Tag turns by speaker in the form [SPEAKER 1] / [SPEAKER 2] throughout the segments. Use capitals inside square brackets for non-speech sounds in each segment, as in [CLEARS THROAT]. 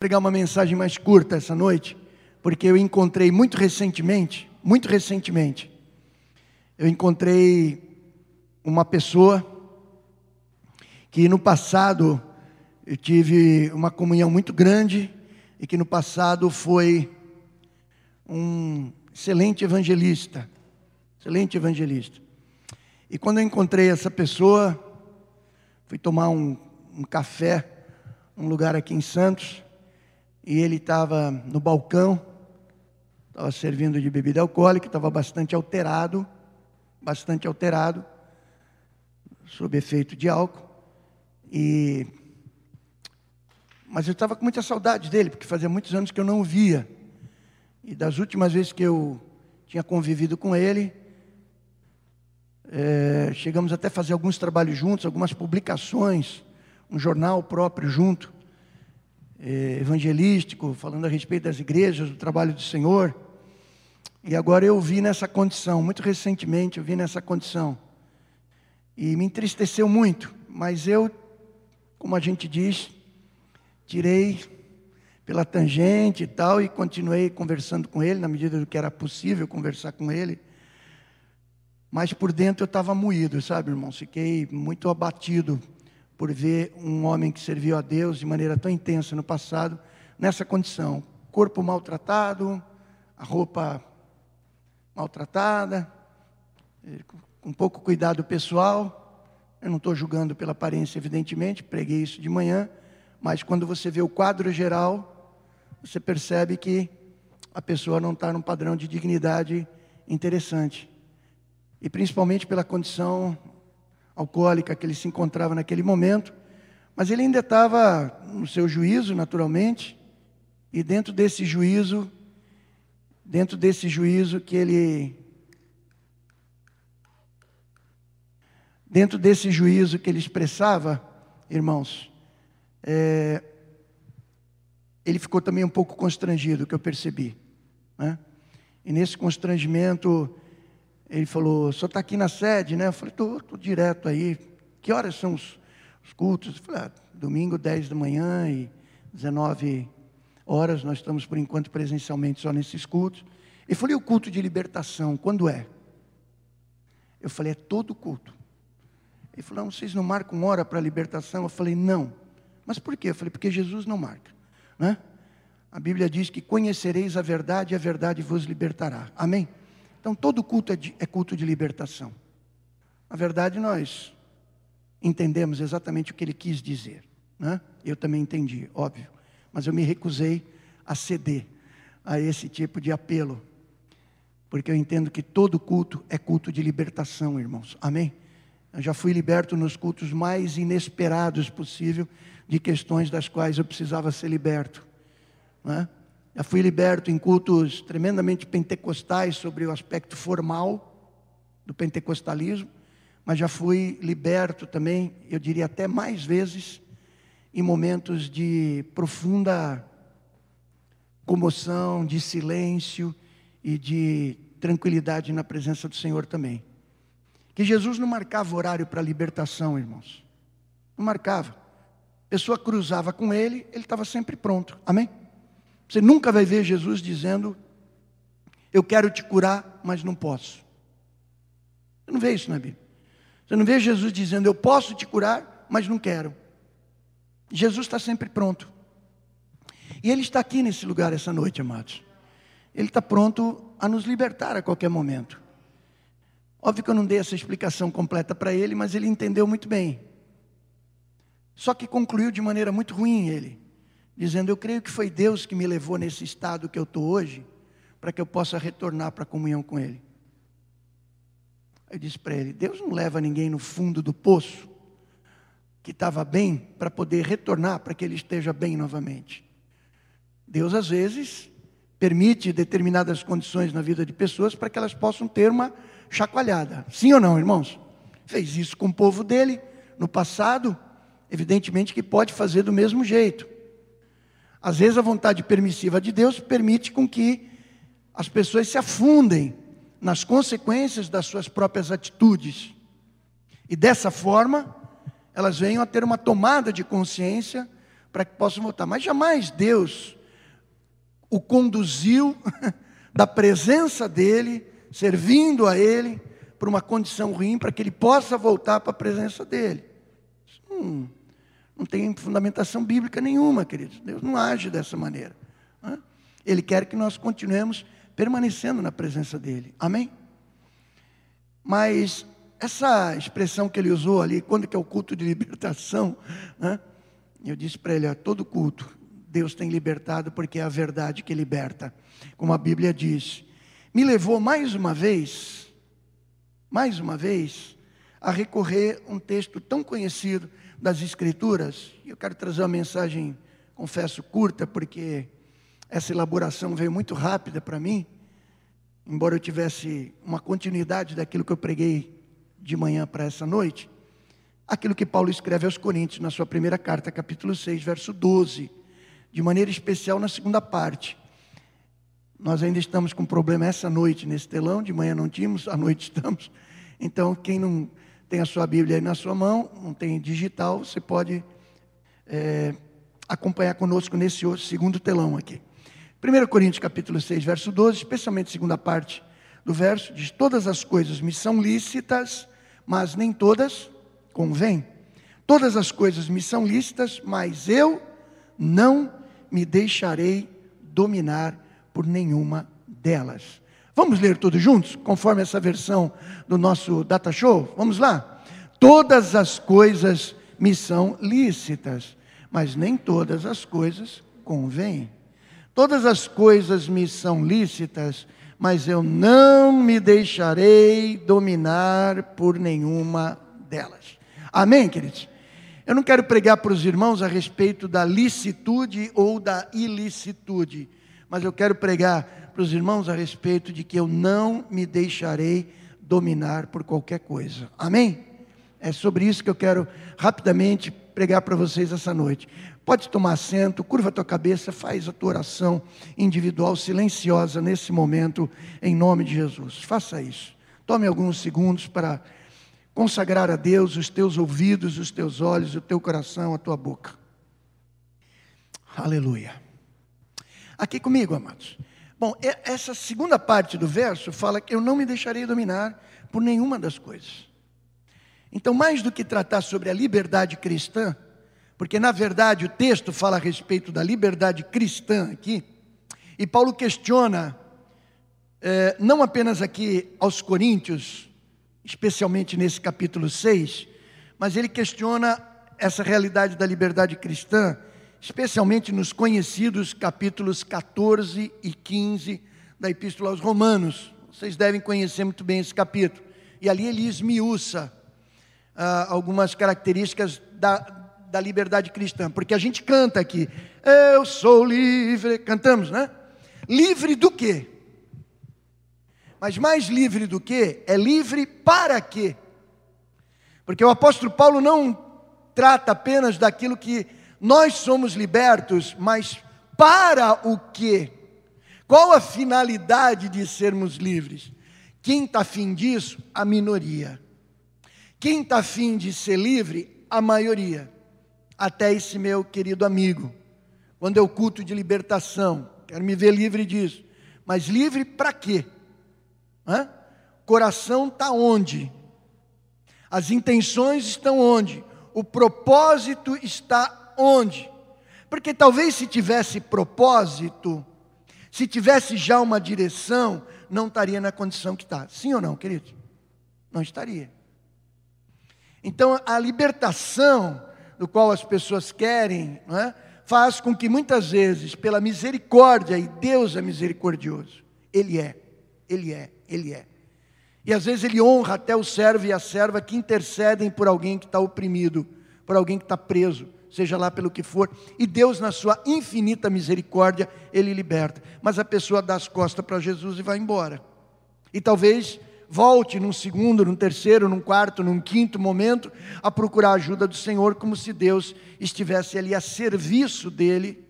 [SPEAKER 1] pregar uma mensagem mais curta essa noite, porque eu encontrei muito recentemente, muito recentemente, eu encontrei uma pessoa que no passado eu tive uma comunhão muito grande e que no passado foi um excelente evangelista, excelente evangelista. E quando eu encontrei essa pessoa, fui tomar um, um café, um lugar aqui em Santos, e ele estava no balcão, estava servindo de bebida alcoólica, estava bastante alterado, bastante alterado, sob efeito de álcool. E mas eu estava com muita saudade dele, porque fazia muitos anos que eu não o via. E das últimas vezes que eu tinha convivido com ele, é, chegamos até a fazer alguns trabalhos juntos, algumas publicações, um jornal próprio junto eh, evangelístico, falando a respeito das igrejas, do trabalho do Senhor. E agora eu vi nessa condição, muito recentemente eu vi nessa condição. E me entristeceu muito, mas eu, como a gente diz, tirei pela tangente e tal, e continuei conversando com ele, na medida do que era possível conversar com ele. Mas por dentro eu estava moído, sabe, irmão? Fiquei muito abatido por ver um homem que serviu a Deus de maneira tão intensa no passado, nessa condição: corpo maltratado, a roupa maltratada, com pouco cuidado pessoal. Eu não estou julgando pela aparência, evidentemente, preguei isso de manhã, mas quando você vê o quadro geral, você percebe que a pessoa não está num padrão de dignidade interessante. E principalmente pela condição alcoólica que ele se encontrava naquele momento, mas ele ainda estava no seu juízo, naturalmente, e dentro desse juízo, dentro desse juízo que ele dentro desse juízo que ele expressava, irmãos, é, ele ficou também um pouco constrangido, que eu percebi. Né? E nesse constrangimento, ele falou, o senhor está aqui na sede, né? Eu falei, estou direto aí. Que horas são os, os cultos? Eu falei, ah, domingo, 10 da manhã e 19 horas, nós estamos por enquanto presencialmente só nesses cultos. Ele falou, e o culto de libertação, quando é? Eu falei, é todo culto. Ele falou, não, vocês não marcam hora para libertação? Eu falei, não. Mas por quê? Eu falei, porque Jesus não marca. Né? A Bíblia diz que conhecereis a verdade e a verdade vos libertará. Amém? Então, todo culto é, de, é culto de libertação. Na verdade, nós entendemos exatamente o que ele quis dizer. Né? Eu também entendi, óbvio. Mas eu me recusei a ceder a esse tipo de apelo. Porque eu entendo que todo culto é culto de libertação, irmãos. Amém? Eu já fui liberto nos cultos mais inesperados possível de questões das quais eu precisava ser liberto. Não Já fui liberto em cultos tremendamente pentecostais sobre o aspecto formal do pentecostalismo, mas já fui liberto também, eu diria até mais vezes, em momentos de profunda comoção, de silêncio e de tranquilidade na presença do Senhor também. Que Jesus não marcava horário para libertação, irmãos. Não marcava. A pessoa cruzava com ele, ele estava sempre pronto. Amém? Você nunca vai ver Jesus dizendo: Eu quero te curar, mas não posso. Você não vê isso na Bíblia. Você não vê Jesus dizendo: Eu posso te curar, mas não quero. Jesus está sempre pronto. E Ele está aqui nesse lugar essa noite, amados. Ele está pronto a nos libertar a qualquer momento. Óbvio que eu não dei essa explicação completa para ele, mas ele entendeu muito bem. Só que concluiu de maneira muito ruim ele dizendo: Eu creio que foi Deus que me levou nesse estado que eu estou hoje, para que eu possa retornar para a comunhão com Ele. Eu disse para ele: Deus não leva ninguém no fundo do poço, que estava bem, para poder retornar, para que ele esteja bem novamente. Deus, às vezes, permite determinadas condições na vida de pessoas para que elas possam ter uma chacoalhada. Sim ou não, irmãos? Fez isso com o povo dele no passado, evidentemente que pode fazer do mesmo jeito. Às vezes a vontade permissiva de Deus permite com que as pessoas se afundem nas consequências das suas próprias atitudes. E dessa forma, elas venham a ter uma tomada de consciência para que possa voltar. Mas jamais Deus o conduziu [LAUGHS] da presença dele, servindo a ele, para uma condição ruim, para que ele possa voltar para a presença dele. Isso não, tem fundamentação bíblica nenhuma, queridos. Deus não age dessa maneira. Né? Ele quer que nós continuemos permanecendo na presença dele. Amém? Mas essa expressão que ele usou ali, quando que é o culto de [LAUGHS] libertação, né? eu disse para ele, ó, todo culto, Deus tem libertado porque é a verdade que liberta, como a Bíblia diz. Me levou mais uma vez, mais uma vez, a recorrer a um texto tão conhecido das Escrituras. Eu quero trazer uma mensagem, confesso, curta, porque essa elaboração veio muito rápida para mim, embora eu tivesse uma continuidade daquilo que eu preguei de manhã para essa noite, aquilo que Paulo escreve aos Coríntios na sua primeira carta, capítulo 6, verso 12, de maneira especial na segunda parte. Nós ainda estamos com problema essa noite nesse telão, de manhã não tínhamos, à noite estamos. Então, quem não tem a sua Bíblia aí na sua mão, não tem digital, você pode é, acompanhar conosco nesse segundo telão aqui. 1 Coríntios capítulo 6, verso 12, especialmente a segunda parte do verso, diz: Todas as coisas me são lícitas, mas nem todas convêm. Todas as coisas me são lícitas, mas eu não me deixarei dominar por nenhuma delas. Vamos ler todos juntos, conforme essa versão do nosso data show? Vamos lá? Todas as coisas me são lícitas, mas nem todas as coisas convêm. Todas as coisas me são lícitas, mas eu não me deixarei dominar por nenhuma delas. Amém, queridos? Eu não quero pregar para os irmãos a respeito da licitude ou da ilicitude, mas eu quero pregar para os irmãos a respeito de que eu não me deixarei dominar por qualquer coisa. Amém? É sobre isso que eu quero rapidamente pregar para vocês essa noite. Pode tomar assento, curva a tua cabeça, faz a tua oração individual silenciosa nesse momento, em nome de Jesus. Faça isso. Tome alguns segundos para consagrar a Deus os teus ouvidos, os teus olhos, o teu coração, a tua boca. Aleluia. Aqui comigo, amados. Bom, essa segunda parte do verso fala que eu não me deixarei dominar por nenhuma das coisas. Então, mais do que tratar sobre a liberdade cristã, porque na verdade o texto fala a respeito da liberdade cristã aqui, e Paulo questiona, é, não apenas aqui aos Coríntios, especialmente nesse capítulo 6, mas ele questiona essa realidade da liberdade cristã, especialmente nos conhecidos capítulos 14 e 15 da Epístola aos Romanos. Vocês devem conhecer muito bem esse capítulo. E ali ele esmiuça ah, algumas características da, da liberdade cristã, porque a gente canta aqui, eu sou livre, cantamos, né? Livre do quê? Mas mais livre do que? É livre para quê? Porque o apóstolo Paulo não trata apenas daquilo que nós somos libertos, mas para o quê? Qual a finalidade de sermos livres? Quem está afim disso? A minoria. Quem está afim de ser livre? A maioria até esse meu querido amigo. Quando o culto de libertação, quero me ver livre disso. Mas livre para quê? Hã? Coração está onde? As intenções estão onde? O propósito está onde? Porque talvez se tivesse propósito, se tivesse já uma direção, não estaria na condição que está. Sim ou não, querido? Não estaria. Então a libertação do qual as pessoas querem, é? faz com que muitas vezes, pela misericórdia, e Deus é misericordioso, Ele é, Ele é, Ele é. E às vezes Ele honra até o servo e a serva que intercedem por alguém que está oprimido, por alguém que está preso, seja lá pelo que for, e Deus, na sua infinita misericórdia, Ele liberta. Mas a pessoa dá as costas para Jesus e vai embora. E talvez volte num segundo, num terceiro, num quarto, num quinto momento a procurar a ajuda do Senhor, como se Deus estivesse ali a serviço dele,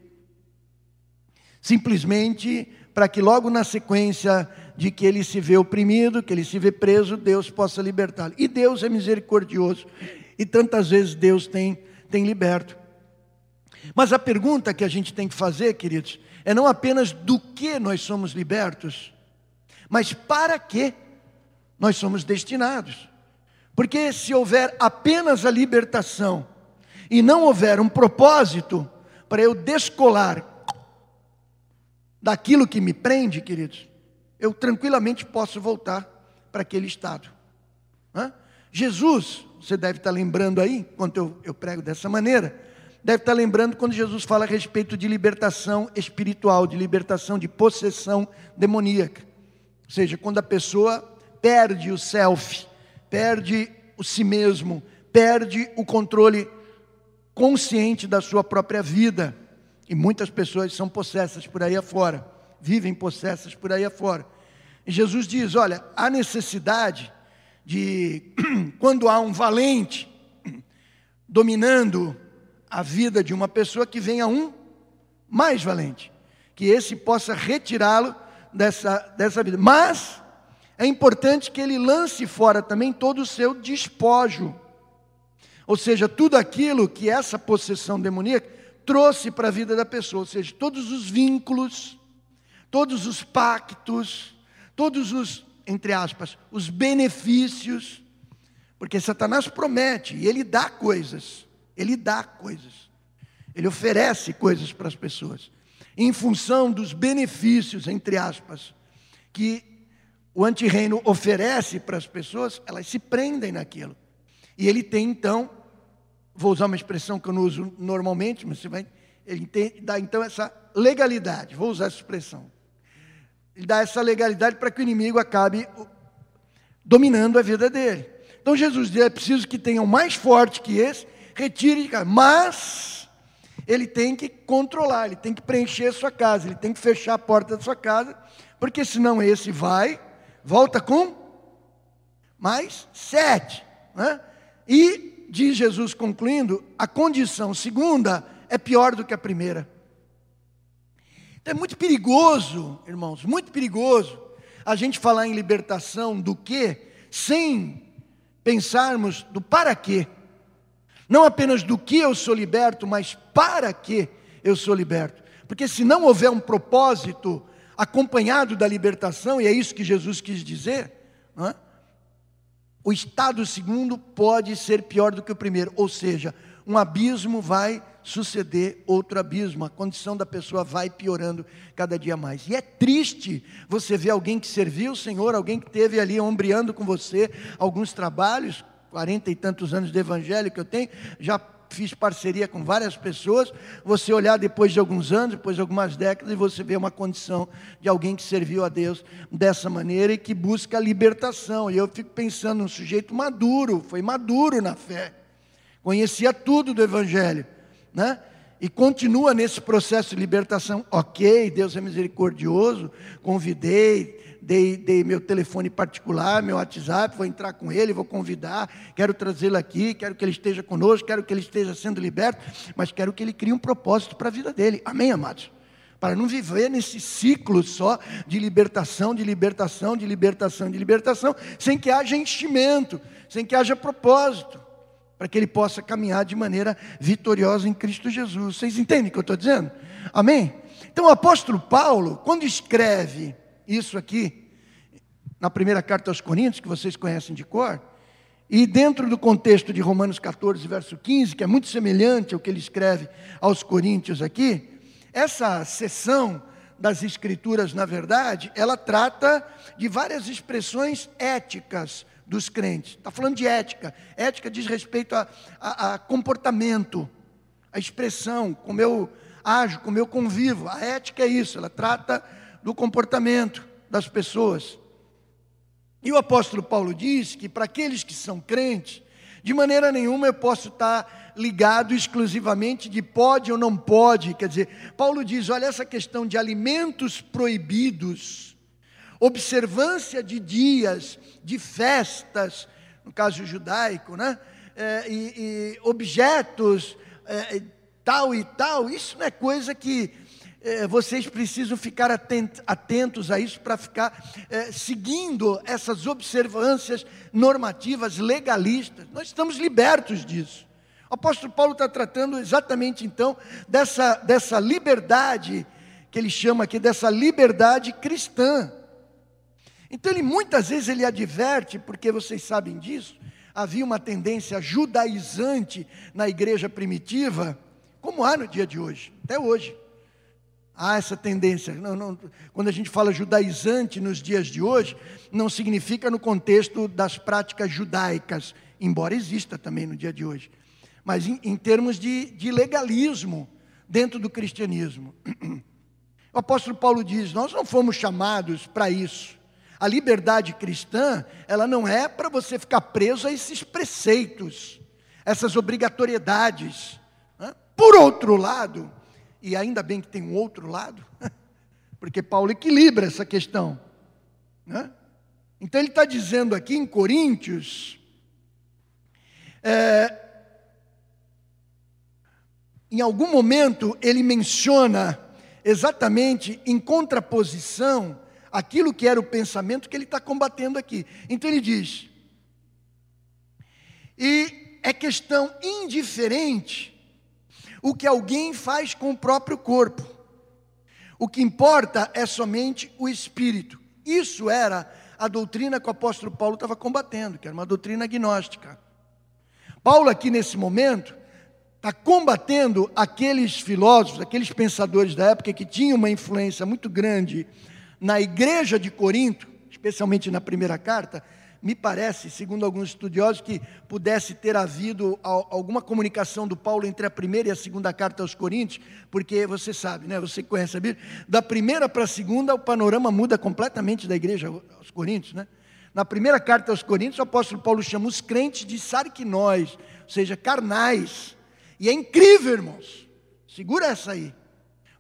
[SPEAKER 1] simplesmente para que logo na sequência de que ele se vê oprimido, que ele se vê preso, Deus possa libertá-lo. E Deus é misericordioso, e tantas vezes Deus tem, tem liberto. Mas a pergunta que a gente tem que fazer, queridos, é não apenas do que nós somos libertos, mas para que nós somos destinados. Porque se houver apenas a libertação e não houver um propósito para eu descolar daquilo que me prende, queridos, eu tranquilamente posso voltar para aquele estado. Hã? Jesus, você deve estar lembrando aí, quando eu, eu prego dessa maneira, deve estar lembrando quando Jesus fala a respeito de libertação espiritual, de libertação de possessão demoníaca. Ou seja, quando a pessoa perde o self, perde o si mesmo, perde o controle consciente da sua própria vida. E muitas pessoas são possessas por aí afora, vivem possessas por aí afora. E Jesus diz: olha, há necessidade de, [CLEARS THROAT] quando há um valente [CLEARS THROAT] dominando a vida de uma pessoa, que venha um mais valente, que esse possa retirá-lo dessa, dessa vida. Mas é importante que ele lance fora também todo o seu despojo. Ou seja, tudo aquilo que essa possessão demoníaca trouxe para a vida da pessoa, ou seja, todos os vínculos, todos os pactos, todos os, entre aspas, os benefícios, porque Satanás promete e ele dá coisas, ele dá coisas, ele oferece coisas para as pessoas, em função dos benefícios, entre aspas, que o antirreino oferece para as pessoas, elas se prendem naquilo. E ele tem então, vou usar uma expressão que eu não uso normalmente, mas você vai, ele tem, dá então essa legalidade, vou usar essa expressão. Ele dá essa legalidade para que o inimigo acabe dominando a vida dele. Então Jesus diz: é preciso que tenham mais forte que esse, retire de casa. Mas ele tem que controlar, ele tem que preencher a sua casa, ele tem que fechar a porta da sua casa, porque senão esse vai volta com mais sete. Né? E, diz Jesus concluindo, a condição segunda é pior do que a primeira. Então é muito perigoso, irmãos, muito perigoso a gente falar em libertação do que, sem pensarmos do para quê. Não apenas do que eu sou liberto, mas para que eu sou liberto. Porque se não houver um propósito acompanhado da libertação, e é isso que Jesus quis dizer, é? o estado segundo pode ser pior do que o primeiro, ou seja, um abismo vai suceder outro abismo, a condição da pessoa vai piorando cada dia mais. E é triste você ver alguém que serviu o Senhor, alguém que teve ali ombreando com você alguns trabalhos, quarenta e tantos anos de evangelho que eu tenho, já fiz parceria com várias pessoas, você olhar depois de alguns anos, depois de algumas décadas, e você vê uma condição de alguém que serviu a Deus dessa maneira e que busca a libertação. E eu fico pensando num sujeito maduro, foi maduro na fé, conhecia tudo do Evangelho, né? E continua nesse processo de libertação. Ok, Deus é misericordioso, convidei, dei, dei meu telefone particular, meu WhatsApp, vou entrar com ele, vou convidar, quero trazê-lo aqui, quero que ele esteja conosco, quero que ele esteja sendo liberto, mas quero que ele crie um propósito para a vida dele. Amém, amados? Para não viver nesse ciclo só de libertação, de libertação, de libertação, de libertação, sem que haja enchimento, sem que haja propósito, para que ele possa caminhar de maneira vitoriosa em Cristo Jesus. Vocês entendem o que eu estou dizendo? Amém? Então o apóstolo Paulo, quando escreve isso aqui na primeira carta aos Coríntios, que vocês conhecem de cor, e dentro do contexto de Romanos 14, verso 15, que é muito semelhante ao que ele escreve aos Coríntios aqui, essa sessão das Escrituras, na verdade, ela trata de várias expressões éticas dos crentes. Está falando de ética. Ética diz respeito a, a, a, comportamento, a expressão, como eu ajo, como eu convivo. A ética é isso, ela trata do comportamento das pessoas. E o apóstolo Paulo diz que para aqueles que são crentes, de maneira nenhuma eu posso estar ligado exclusivamente de pode ou não pode. Quer dizer, Paulo diz: olha, essa questão de alimentos proibidos, observância de dias, de festas, no caso judaico, né? É, e, e, objetos é, tal e tal, isso não é coisa que é, vocês precisam ficar atentos a isso para ficar é, seguindo essas observâncias normativas legalistas. Nós estamos libertos disso. O apóstolo Paulo está tratando exatamente então dessa, dessa liberdade, que ele chama aqui dessa liberdade cristã. Então ele muitas vezes ele adverte, porque vocês sabem disso, havia uma tendência judaizante na igreja primitiva, como há no dia de hoje, até hoje. Há essa tendência. Não, não, quando a gente fala judaizante nos dias de hoje, não significa no contexto das práticas judaicas, embora exista também no dia de hoje mas em, em termos de, de legalismo dentro do cristianismo. [CLEARS THROAT] O apóstolo Paulo diz: Nós não fomos chamados para isso. A liberdade cristã, ela não é para você ficar preso a esses preceitos, essas obrigatoriedades. Por outro lado, e ainda bem que tem um outro lado, [LAUGHS] porque Paulo equilibra essa questão. Então ele está dizendo aqui em Coríntios, é, em algum momento ele menciona exatamente em contraposição aquilo que era o pensamento que ele está combatendo aqui. Então ele diz: e é questão indiferente o que alguém faz com o próprio corpo. O que importa é somente o espírito. Isso era a doutrina que o apóstolo Paulo estava combatendo, que era uma doutrina gnóstica. Paulo, aqui nesse momento, está combatendo aqueles filósofos, aqueles pensadores da época que tinham uma influência muito grande na igreja de Corinto, especialmente na primeira carta. Me parece, segundo alguns estudiosos, que pudesse ter havido alguma comunicação do Paulo entre a primeira e a segunda carta aos Coríntios, porque você sabe, né? Você conhece a Bíblia. Da primeira para a segunda, o panorama muda completamente da igreja aos Coríntios, né? Na primeira carta aos Coríntios, o apóstolo Paulo chama os crentes de sarquinóis, ou seja, carnais. E é incrível, irmãos. Segura essa aí.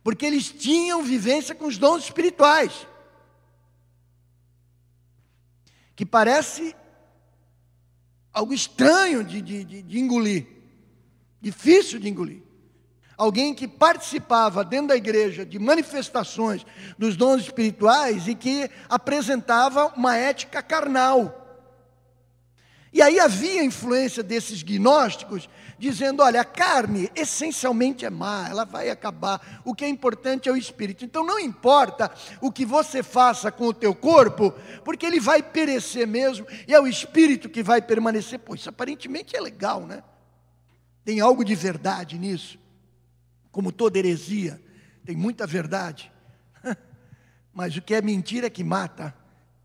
[SPEAKER 1] Porque eles tinham vivência com os dons espirituais. Que parece algo estranho de, de, de, engolir. Difícil de engolir. Alguém que participava dentro da igreja de manifestações dos dons espirituais e que apresentava uma ética carnal. E aí havia influência desses gnósticos dizendo: olha, a carne essencialmente é má, ela vai acabar, o que é importante é o espírito. Então não importa o que você faça com o teu corpo, porque ele vai perecer mesmo, e é o espírito que vai permanecer. Pô, isso aparentemente é legal, né? Tem algo de verdade nisso. Como toda heresia, tem muita verdade. [LAUGHS] Mas o que é mentira é que mata.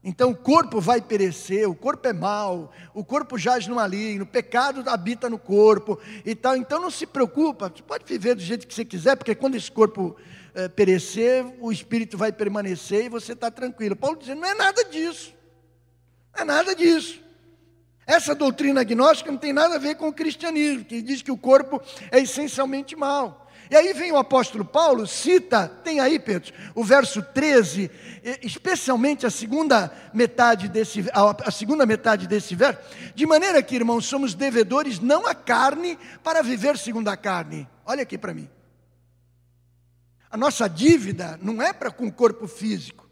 [SPEAKER 1] Então o corpo vai perecer, o corpo é mau, o corpo jaz no maligno, o pecado habita no corpo e tal. Então não se preocupa, você pode viver do jeito que você quiser, porque quando esse corpo é, perecer, o espírito vai permanecer e você está tranquilo. Paulo diz: não é nada disso, não é nada disso. Essa doutrina agnóstica não tem nada a ver com o cristianismo, que diz que o corpo é essencialmente mau. E aí vem o apóstolo Paulo, cita, tem aí, Pedro, o verso 13, especialmente a segunda metade desse, a segunda metade desse verso, de maneira que, irmãos, somos devedores não à carne para viver segundo a carne. Olha aqui para mim. A nossa dívida não é para com o corpo físico.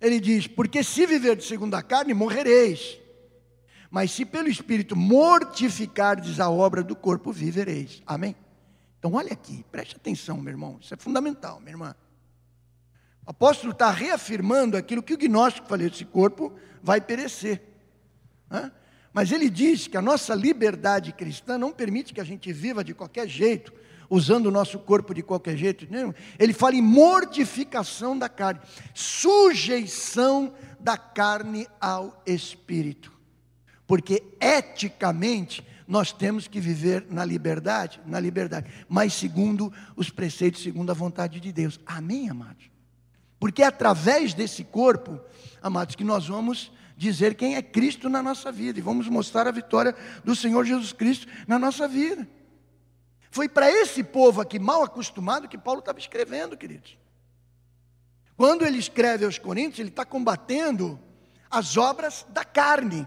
[SPEAKER 1] Ele diz: porque se viver de segundo a carne, morrereis. Mas se pelo Espírito mortificardes a obra do corpo, vivereis. Amém? Então, olha aqui, preste atenção, meu irmão, isso é fundamental, minha irmã. O apóstolo está reafirmando aquilo que o gnóstico falou: esse corpo vai perecer. Mas ele diz que a nossa liberdade cristã não permite que a gente viva de qualquer jeito, usando o nosso corpo de qualquer jeito. Ele fala em mortificação da carne, sujeição da carne ao espírito. Porque eticamente nós temos que viver na liberdade, na liberdade, mas segundo os preceitos, segundo a vontade de Deus. Amém, amados? Porque é através desse corpo, amados, que nós vamos dizer quem é Cristo na nossa vida e vamos mostrar a vitória do Senhor Jesus Cristo na nossa vida. Foi para esse povo aqui mal acostumado que Paulo estava escrevendo, queridos. Quando ele escreve aos Coríntios, ele está combatendo as obras da carne,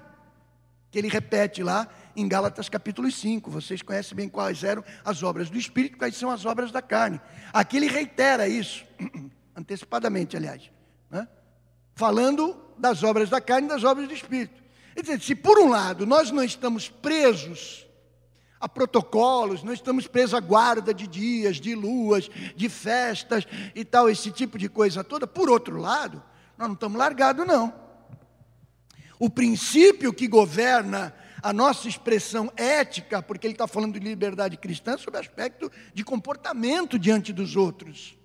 [SPEAKER 1] que ele repete lá em Gálatas capítulo 5. Vocês conhecem bem quais eram as obras do Espírito, quais são as obras da carne. Aqui ele reitera isso, [CLEARS THROAT] antecipadamente, aliás, né? falando das obras da carne e das obras do Espírito. Ele diz, se por um lado nós não estamos presos a protocolos, não estamos presos à guarda de dias, de luas, de festas e tal, esse tipo de coisa toda. Por outro lado, nós não estamos largados, não. O princípio que governa a nossa expressão ética, porque ele está falando de liberdade cristã, sobre aspecto de comportamento diante dos outros.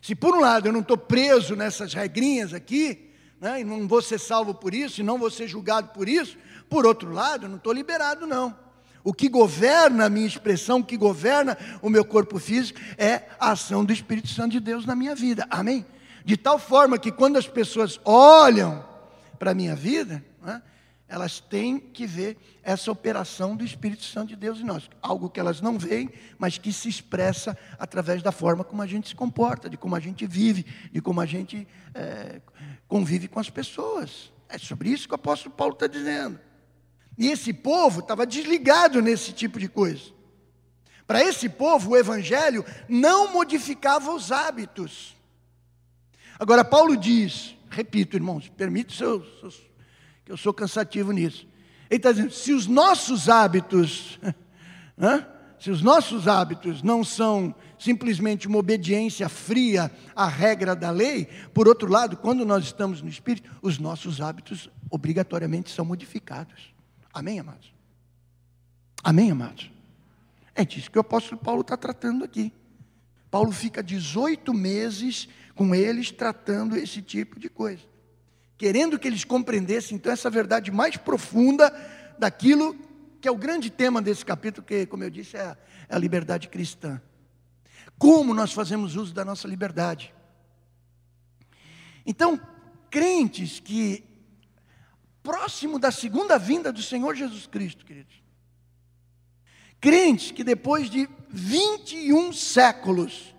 [SPEAKER 1] Se por um lado eu não estou preso nessas regrinhas aqui, né, e não vou ser salvo por isso, e não vou ser julgado por isso, por outro lado, eu não estou liberado, não. O que governa a minha expressão, o que governa o meu corpo físico, é a ação do Espírito Santo de Deus na minha vida. Amém? De tal forma que quando as pessoas olham para a minha vida, né, elas têm que ver essa operação do Espírito Santo de Deus em nós. Algo que elas não veem, mas que se expressa através da forma como a gente se comporta, de como a gente vive, de como a gente é, convive com as pessoas. É sobre isso que o apóstolo Paulo está dizendo. E esse povo estava desligado nesse tipo de coisa. Para esse povo, o evangelho não modificava os hábitos. Agora, Paulo diz, repito, irmãos, permite seus, seus que eu sou cansativo nisso. Ele está dizendo: se os nossos hábitos, [LAUGHS] né, se os nossos hábitos não são simplesmente uma obediência fria à regra da lei, por outro lado, quando nós estamos no Espírito, os nossos hábitos obrigatoriamente são modificados. Amém, amados? Amém, amados? É disso que o apóstolo Paulo está tratando aqui. Paulo fica 18 meses com eles tratando esse tipo de coisa querendo que eles compreendessem então essa verdade mais profunda daquilo que é o grande tema desse capítulo, que, como eu disse, é a, é a liberdade cristã. Como nós fazemos uso da nossa liberdade. Então, crentes que, próximo da segunda vinda do Senhor Jesus Cristo, queridos, crentes que depois de 21 séculos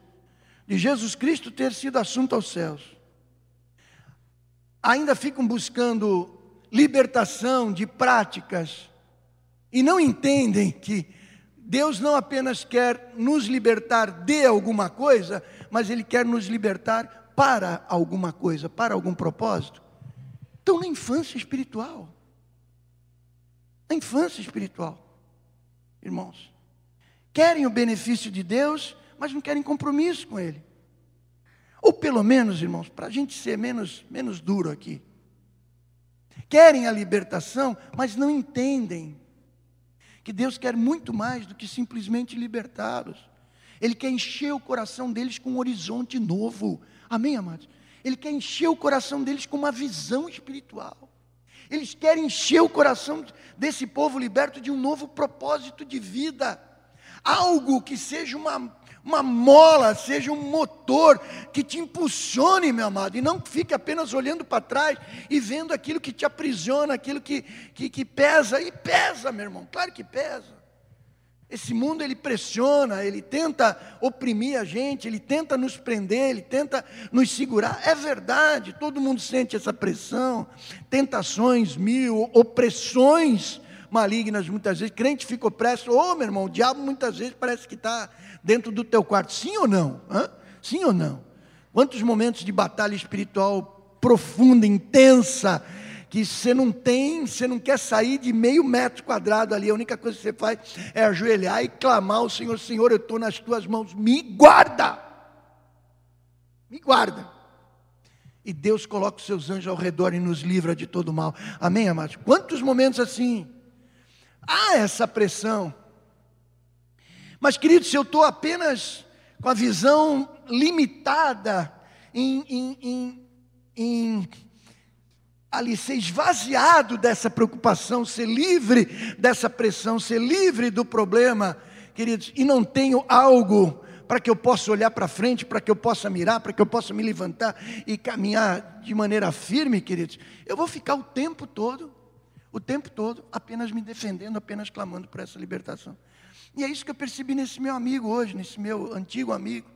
[SPEAKER 1] de Jesus Cristo ter sido assunto aos céus, ainda ficam buscando libertação de práticas e não entendem que Deus não apenas quer nos libertar de alguma coisa, mas Ele quer nos libertar para alguma coisa, para algum propósito. Estão na infância espiritual. Na infância espiritual, irmãos. Querem o benefício de Deus, mas não querem compromisso com Ele. Ou pelo menos, irmãos, para a gente ser menos, menos duro aqui. Querem a libertação, mas não entendem que Deus quer muito mais do que simplesmente libertá-los. Ele quer encher o coração deles com um horizonte novo. Amém, amados? Ele quer encher o coração deles com uma visão espiritual. Eles querem encher o coração desse povo liberto de um novo propósito de vida. Algo que seja uma uma mola, seja um motor que te impulsione, meu amado, e não fique apenas olhando para trás e vendo aquilo que te aprisiona, aquilo que, que, que pesa, e pesa, meu irmão, claro que pesa. Esse mundo ele pressiona, ele tenta oprimir a gente, ele tenta nos prender, ele tenta nos segurar. É verdade, todo mundo sente essa pressão, tentações mil, opressões malignas muitas vezes. Crente fica opresso, ô oh, meu irmão, o diabo muitas vezes parece que está dentro do teu quarto. Sim ou não? Hã? Sim ou não? Quantos momentos de batalha espiritual profunda, intensa, que você não tem, você não quer sair de meio metro quadrado ali, a única coisa que você faz é ajoelhar e clamar ao Senhor, Senhor, eu estou nas tuas mãos, me guarda, me guarda. E Deus coloca os seus anjos ao redor e nos livra de todo mal. Amém, amados? Quantos momentos assim? Há essa pressão. Mas, querido, se eu estou apenas com a visão limitada em, em, em, em ali ser esvaziado dessa preocupação, ser livre dessa pressão, ser livre do problema, queridos, e não tenho algo para que eu possa olhar para frente, para que eu possa mirar, para que eu possa me levantar e caminhar de maneira firme, queridos, eu vou ficar o tempo todo, o tempo todo, apenas me defendendo, apenas clamando por essa libertação. E é isso que eu percebi nesse meu amigo hoje, nesse meu antigo amigo.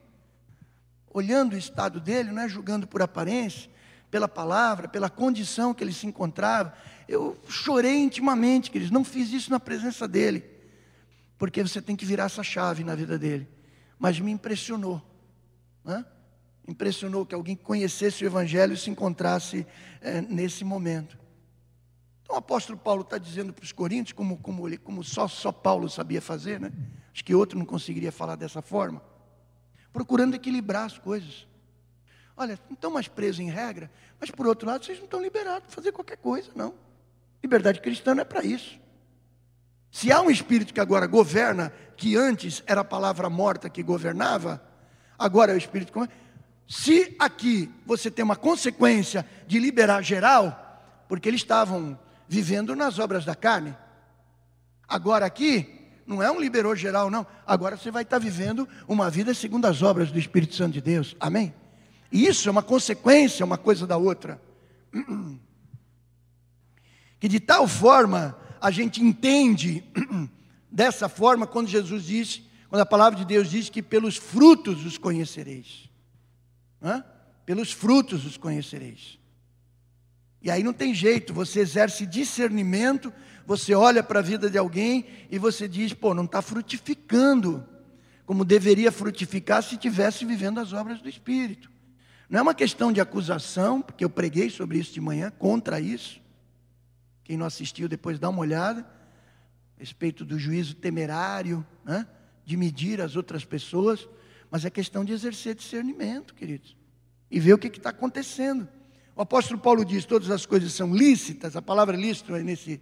[SPEAKER 1] Olhando o estado dele, não é julgando por aparência, pela palavra, pela condição que ele se encontrava. Eu chorei intimamente, queridos, não fiz isso na presença dele, porque você tem que virar essa chave na vida dele. Mas me impressionou, né? impressionou que alguém que conhecesse o Evangelho se encontrasse é, nesse momento. Então, o apóstolo Paulo está dizendo para os coríntios, como, como, como só, só Paulo sabia fazer, né? Acho que outro não conseguiria falar dessa forma. Procurando equilibrar as coisas. Olha, não estão mais presos em regra, mas por outro lado, vocês não estão liberados para fazer qualquer coisa, não. Liberdade cristã não é para isso. Se há um espírito que agora governa, que antes era a palavra morta que governava, agora é o espírito. Se aqui você tem uma consequência de liberar geral, porque eles estavam vivendo nas obras da carne, agora aqui não é um liberou geral, não. Agora você vai estar vivendo uma vida segundo as obras do Espírito Santo de Deus. Amém? E isso é uma consequência, uma coisa da outra. [CLEARS THROAT] Que de tal forma a gente entende [CLEARS THROAT] dessa forma quando Jesus disse, quando a palavra de Deus diz que pelos frutos os conhecereis. Hã? Pelos frutos os conhecereis. E aí não tem jeito, você exerce discernimento, você olha para a vida de alguém e você diz, pô, não está frutificando como deveria frutificar se estivesse vivendo as obras do Espírito. Não é uma questão de acusação, porque eu preguei sobre isso de manhã, contra isso. Quem não assistiu, depois dá uma olhada. A respeito do juízo temerário, né? de medir as outras pessoas. Mas é questão de exercer discernimento, queridos. E ver o que está acontecendo. O apóstolo Paulo diz: todas as coisas são lícitas. A palavra lícito, nesse,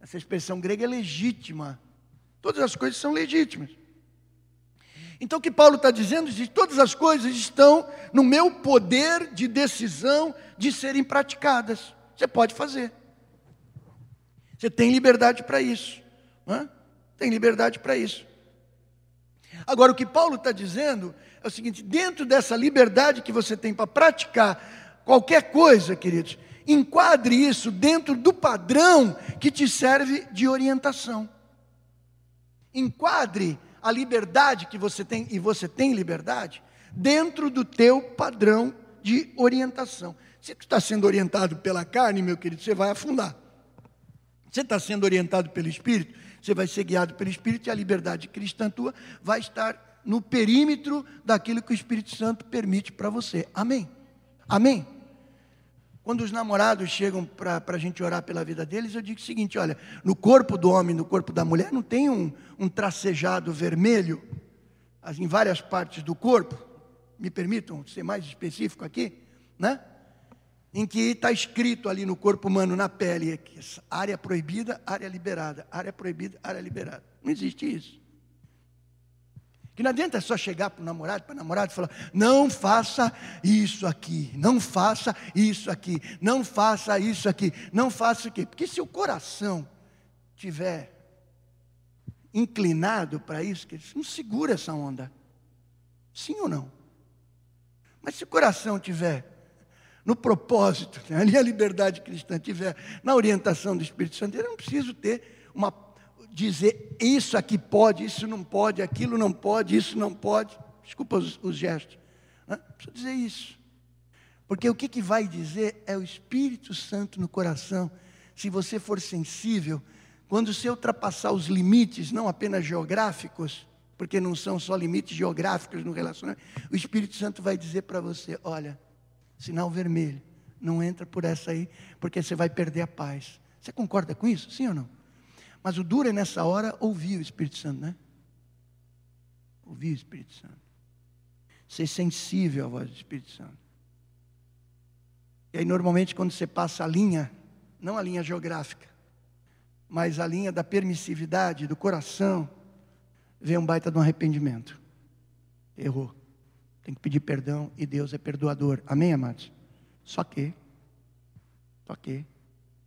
[SPEAKER 1] essa expressão grega, é legítima. Todas as coisas são legítimas. Então o que Paulo está dizendo é que todas as coisas estão no meu poder de decisão de serem praticadas. Você pode fazer. Você tem liberdade para isso. Né? Tem liberdade para isso. Agora, o que Paulo está dizendo é o seguinte: dentro dessa liberdade que você tem para praticar qualquer coisa, queridos, enquadre isso dentro do padrão que te serve de orientação. Enquadre a liberdade que você tem, e você tem liberdade, dentro do teu padrão de orientação. Se tu está sendo orientado pela carne, meu querido, você vai afundar. Você está sendo orientado pelo Espírito, você vai ser guiado pelo Espírito e a liberdade cristã tua vai estar no perímetro daquilo que o Espírito Santo permite para você. Amém? Amém? Quando os namorados chegam para a gente orar pela vida deles, eu digo o seguinte: olha, no corpo do homem, no corpo da mulher, não tem um, um tracejado vermelho em várias partes do corpo, me permitam ser mais específico aqui, né? Em que está escrito ali no corpo humano, na pele, área proibida, área liberada, área proibida, área liberada. Não existe isso. Que não adianta só chegar para o namorado, para a namorada e falar: não faça isso aqui, não faça isso aqui, não faça isso aqui, não faça isso aqui. Porque se o coração tiver inclinado para isso, que não segura essa onda. Sim ou não? Mas se o coração tiver no propósito, [LAUGHS] ali a liberdade cristã tiver na orientação do Espírito Santo, eu não preciso ter uma dizer isso aqui pode, isso não pode, aquilo não pode, isso não pode. Desculpa os, os gestos. Não precisa dizer isso. Porque o que, que vai dizer é o Espírito Santo no coração. Se você for sensível, quando você ultrapassar os limites, não apenas geográficos, porque não são só limites geográficos no relacionamento, o Espírito Santo vai dizer para você: olha, sinal vermelho, não entra por essa aí, porque você vai perder a paz. Você concorda com isso? Sim ou não? Mas o duro é nessa hora ouvir o Espírito Santo, né? Ouvir o Espírito Santo. Ser sensível à voz do Espírito Santo. E aí, normalmente, quando você passa a linha, não a linha geográfica, mas a linha da permissividade, do coração, vem um baita de um arrependimento. Errou. Tem que pedir perdão e Deus é perdoador. Amém, amados? Só que, só que,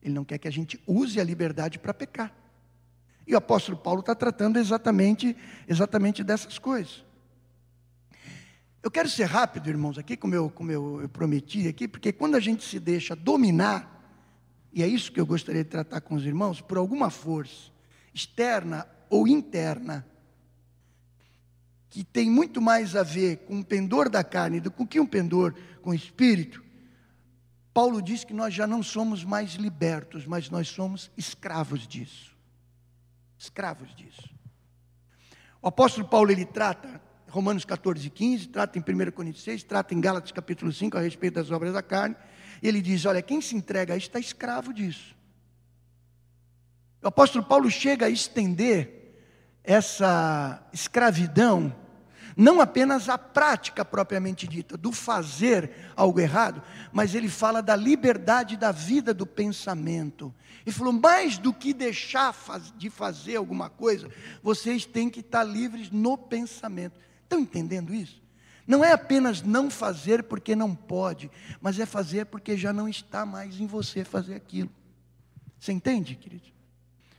[SPEAKER 1] Ele não quer que a gente use a liberdade para pecar. E o apóstolo Paulo está tratando exatamente, exatamente dessas coisas. Eu quero ser rápido, irmãos, aqui, como, eu, como eu, eu prometi aqui, porque quando a gente se deixa dominar, e é isso que eu gostaria de tratar com os irmãos, por alguma força, externa ou interna, que tem muito mais a ver com o pendor da carne do que um pendor com o espírito, Paulo diz que nós já não somos mais libertos, mas nós somos escravos disso escravos disso. O apóstolo Paulo ele trata Romanos 14, 15, trata em 1 Coríntios 6, trata em Gálatas capítulo 5 a respeito das obras da carne. E ele diz: Olha, quem se entrega a isso está escravo disso. O apóstolo Paulo chega a estender essa escravidão não apenas a prática propriamente dita, do fazer algo errado, mas ele fala da liberdade da vida do pensamento. Ele falou: mais do que deixar de fazer alguma coisa, vocês têm que estar livres no pensamento. Estão entendendo isso? Não é apenas não fazer porque não pode, mas é fazer porque já não está mais em você fazer aquilo. Você entende, querido?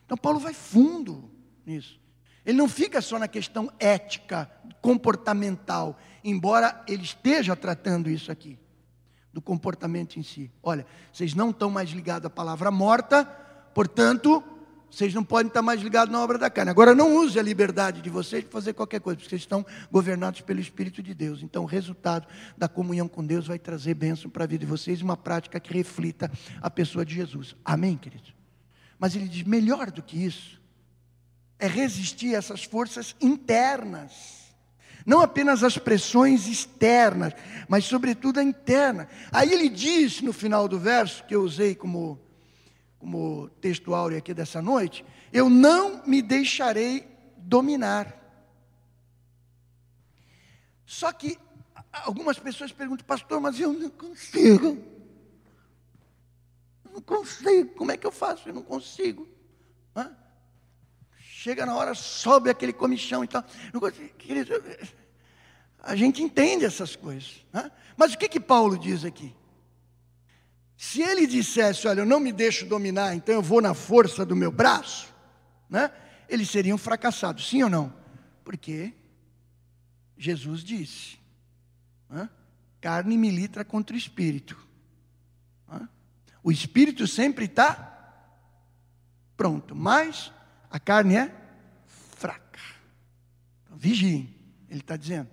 [SPEAKER 1] Então Paulo vai fundo nisso. Ele não fica só na questão ética, comportamental, embora ele esteja tratando isso aqui, do comportamento em si. Olha, vocês não estão mais ligados à palavra morta, portanto, vocês não podem estar mais ligados na obra da carne. Agora, não use a liberdade de vocês para fazer qualquer coisa, porque vocês estão governados pelo Espírito de Deus. Então, o resultado da comunhão com Deus vai trazer bênção para a vida de vocês, uma prática que reflita a pessoa de Jesus. Amém, queridos? Mas ele diz: melhor do que isso, é resistir a essas forças internas. Não apenas as pressões externas, mas sobretudo a interna. Aí ele diz no final do verso, que eu usei como, como texto áureo aqui dessa noite: Eu não me deixarei dominar. Só que algumas pessoas perguntam, pastor, mas eu não consigo. Eu não consigo. Como é que eu faço? Eu não consigo. Chega na hora, sobe aquele comichão e tal. Querido, a gente entende essas coisas. Né? Mas o que, que Paulo diz aqui? Se ele dissesse, olha, eu não me deixo dominar, então eu vou na força do meu braço, né? eles seriam fracassados, sim ou não? Porque Jesus disse: né? carne milita contra o espírito. Né? O espírito sempre está pronto, mas a carne é fraca. Então, vigiem, ele está dizendo.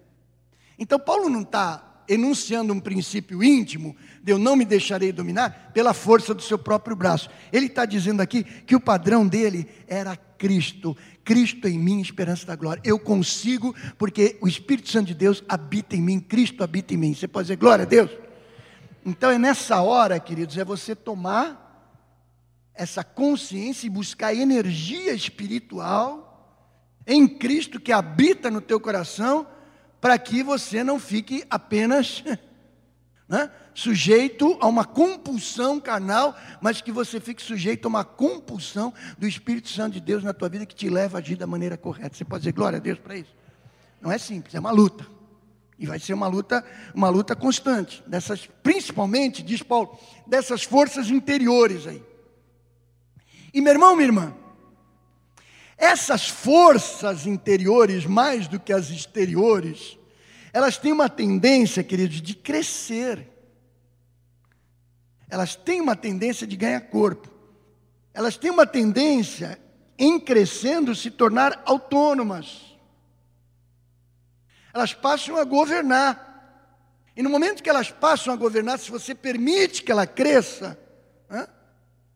[SPEAKER 1] Então, Paulo não está enunciando um princípio íntimo de eu não me deixarei dominar pela força do seu próprio braço. Ele está dizendo aqui que o padrão dele era Cristo. Cristo em mim, esperança da glória. Eu consigo porque o Espírito Santo de Deus habita em mim, Cristo habita em mim. Você pode dizer glória a Deus? Então é nessa hora, queridos, é você tomar essa consciência e buscar energia espiritual em Cristo que habita no teu coração, para que você não fique apenas [LAUGHS] né, sujeito a uma compulsão carnal, mas que você fique sujeito a uma compulsão do Espírito Santo de Deus na tua vida que te leva a agir da maneira correta. Você pode dizer glória a Deus para isso? Não é simples, é uma luta. E vai ser uma luta, uma luta constante, dessas, principalmente, diz Paulo, dessas forças interiores aí. E meu irmão, minha irmã, essas forças interiores, mais do que as exteriores, elas têm uma tendência, queridos, de crescer. Elas têm uma tendência de ganhar corpo. Elas têm uma tendência, em crescendo, se tornar autônomas. Elas passam a governar. E no momento que elas passam a governar, se você permite que ela cresça,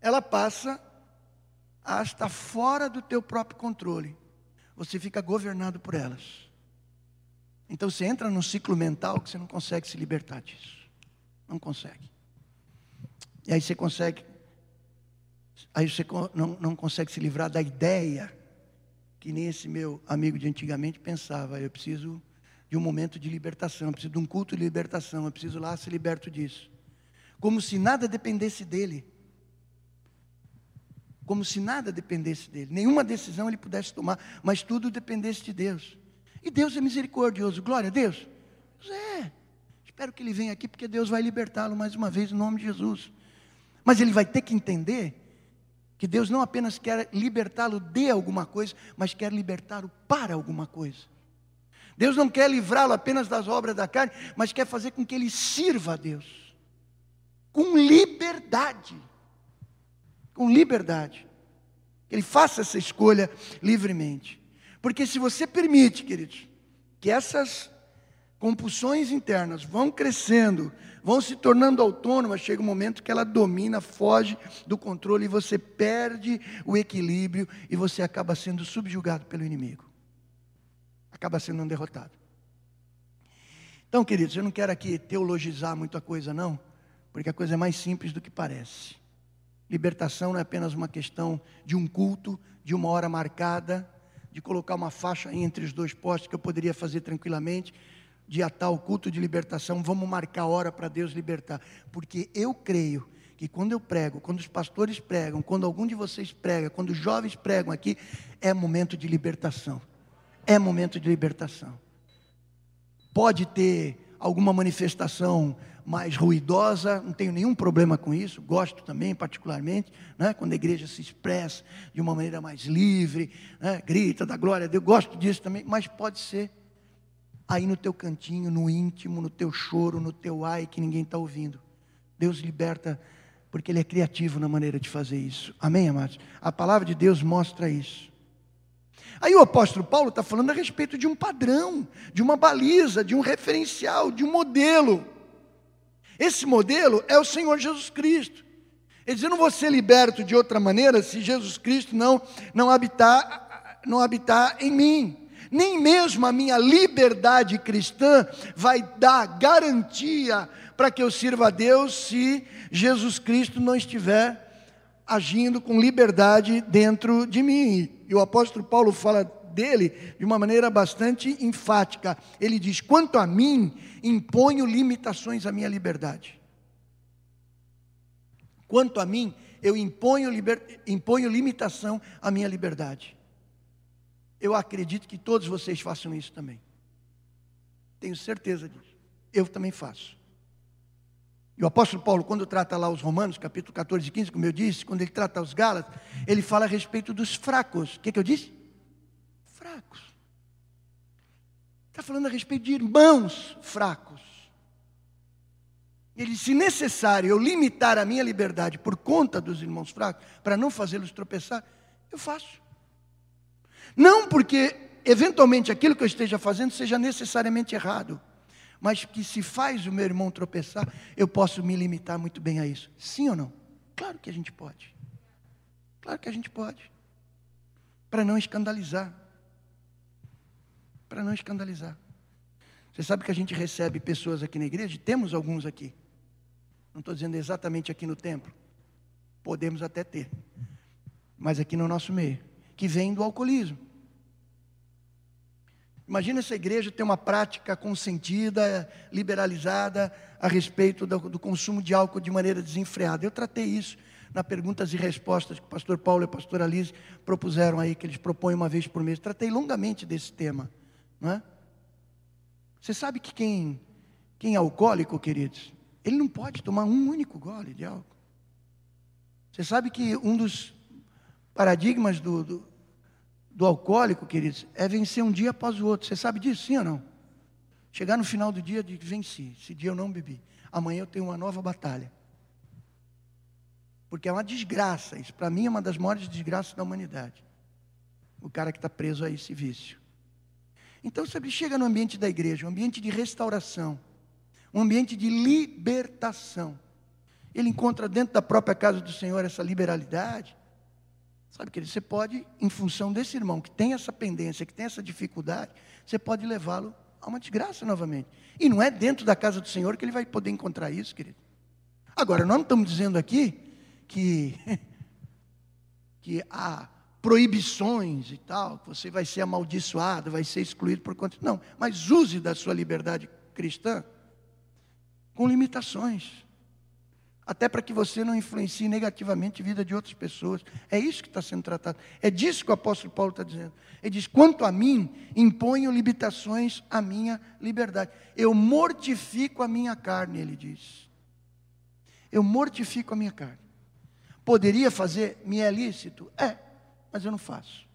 [SPEAKER 1] ela passa a estar fora do teu próprio controle. Você fica governado por elas. Então você entra num ciclo mental que você não consegue se libertar disso. Não consegue. E aí você consegue. Aí você não, não consegue se livrar da ideia que nem esse meu amigo de antigamente pensava. Eu preciso de um momento de libertação, eu preciso de um culto de libertação, eu preciso lá ser liberto disso. Como se nada dependesse dele como se nada dependesse dele, nenhuma decisão ele pudesse tomar, mas tudo dependesse de Deus. E Deus é misericordioso, glória a Deus. É, espero que ele venha aqui, porque Deus vai libertá-lo mais uma vez, em nome de Jesus. Mas ele vai ter que entender que Deus não apenas quer libertá-lo de alguma coisa, mas quer libertá-lo para alguma coisa. Deus não quer livrá-lo apenas das obras da carne, mas quer fazer com que ele sirva a Deus, com liberdade com liberdade. Que ele faça essa escolha livremente. Porque se você permite, queridos, que essas compulsões internas vão crescendo, vão se tornando autônomas, chega um momento que ela domina, foge do controle e você perde o equilíbrio e você acaba sendo subjugado pelo inimigo. Acaba sendo um derrotado. Então, queridos, eu não quero aqui teologizar muita coisa, não, porque a coisa é mais simples do que parece. Libertação não é apenas uma questão de um culto, de uma hora marcada, de colocar uma faixa entre os dois postes que eu poderia fazer tranquilamente, de atar o culto de libertação, vamos marcar a hora para Deus libertar. Porque eu creio que quando eu prego, quando os pastores pregam, quando algum de vocês prega, quando os jovens pregam aqui, é momento de libertação. É momento de libertação. Pode ter alguma manifestação mais ruidosa, não tenho nenhum problema com isso, gosto também, particularmente, né, quando a igreja se expressa de uma maneira mais livre, né, grita da glória a Deus, gosto disso também, mas pode ser aí no teu cantinho, no íntimo, no teu choro, no teu ai que ninguém está ouvindo. Deus liberta porque Ele é criativo na maneira de fazer isso. Amém, amados? A palavra de Deus mostra isso. Aí o apóstolo Paulo está falando a respeito de um padrão, de uma baliza, de um referencial, de um modelo. Esse modelo é o Senhor Jesus Cristo. Ele diz: Eu não vou ser liberto de outra maneira se Jesus Cristo não, não, habitar, não habitar em mim. Nem mesmo a minha liberdade cristã vai dar garantia para que eu sirva a Deus se Jesus Cristo não estiver agindo com liberdade dentro de mim. E o apóstolo Paulo fala dele de uma maneira bastante enfática. Ele diz: Quanto a mim, imponho limitações à minha liberdade. Quanto a mim, eu imponho, liber... imponho limitação à minha liberdade. Eu acredito que todos vocês façam isso também. Tenho certeza disso. Eu também faço. E o apóstolo Paulo, quando trata lá os Romanos, capítulo 14 e 15, como eu disse, quando ele trata os Gálatas, ele fala a respeito dos fracos. O que, que eu disse? Fracos. Está falando a respeito de irmãos fracos. Ele se necessário eu limitar a minha liberdade por conta dos irmãos fracos, para não fazê-los tropeçar, eu faço. Não porque, eventualmente, aquilo que eu esteja fazendo seja necessariamente errado mas que se faz o meu irmão tropeçar, eu posso me limitar muito bem a isso. Sim ou não? Claro que a gente pode. Claro que a gente pode. Para não escandalizar. Para não escandalizar. Você sabe que a gente recebe pessoas aqui na igreja? Temos alguns aqui. Não estou dizendo exatamente aqui no templo. Podemos até ter. Mas aqui no nosso meio. Que vem do alcoolismo Imagina essa igreja ter uma prática consentida, liberalizada a respeito do, do, consumo de álcool de maneira desenfreada. Eu tratei isso na perguntas e respostas que o pastor Paulo e a pastora Alice propuseram aí, que eles propõem uma vez por mês. Tratei longamente desse tema. Não é? Você sabe que quem, quem é alcoólico, queridos, ele não pode tomar um único gole de álcool. Você sabe que um dos paradigmas do, do do alcoólico, queridos, é vencer um dia após o outro. Você sabe disso, sim ou não? Chegar no final do dia de venci. Esse dia eu não bebi. Amanhã eu tenho uma nova batalha. Porque é uma desgraça. Isso para mim é uma das maiores desgraças da humanidade. O cara que está preso a esse vício. Então você chega no ambiente da igreja, um ambiente de restauração, um ambiente de libertação. Ele encontra dentro da própria casa do Senhor essa liberalidade. Sabe, que você pode, em função desse irmão que tem essa pendência, que tem essa dificuldade, você pode levá-lo a uma desgraça novamente. E não é dentro da casa do Senhor que ele vai poder encontrar isso, querido. Agora, nós não estamos dizendo aqui que, [LAUGHS] que há proibições e tal, você vai ser amaldiçoado, vai ser excluído por conta. Não, mas use da sua liberdade cristã com limitações até para que você não influencie negativamente a vida de outras pessoas. É isso que está sendo tratado. É disso que o apóstolo Paulo está dizendo. Ele diz: quanto a mim, imponho limitações à minha liberdade. Eu mortifico a minha carne, ele diz. Eu mortifico a minha carne. Poderia fazer, me é lícito? É, mas eu não faço.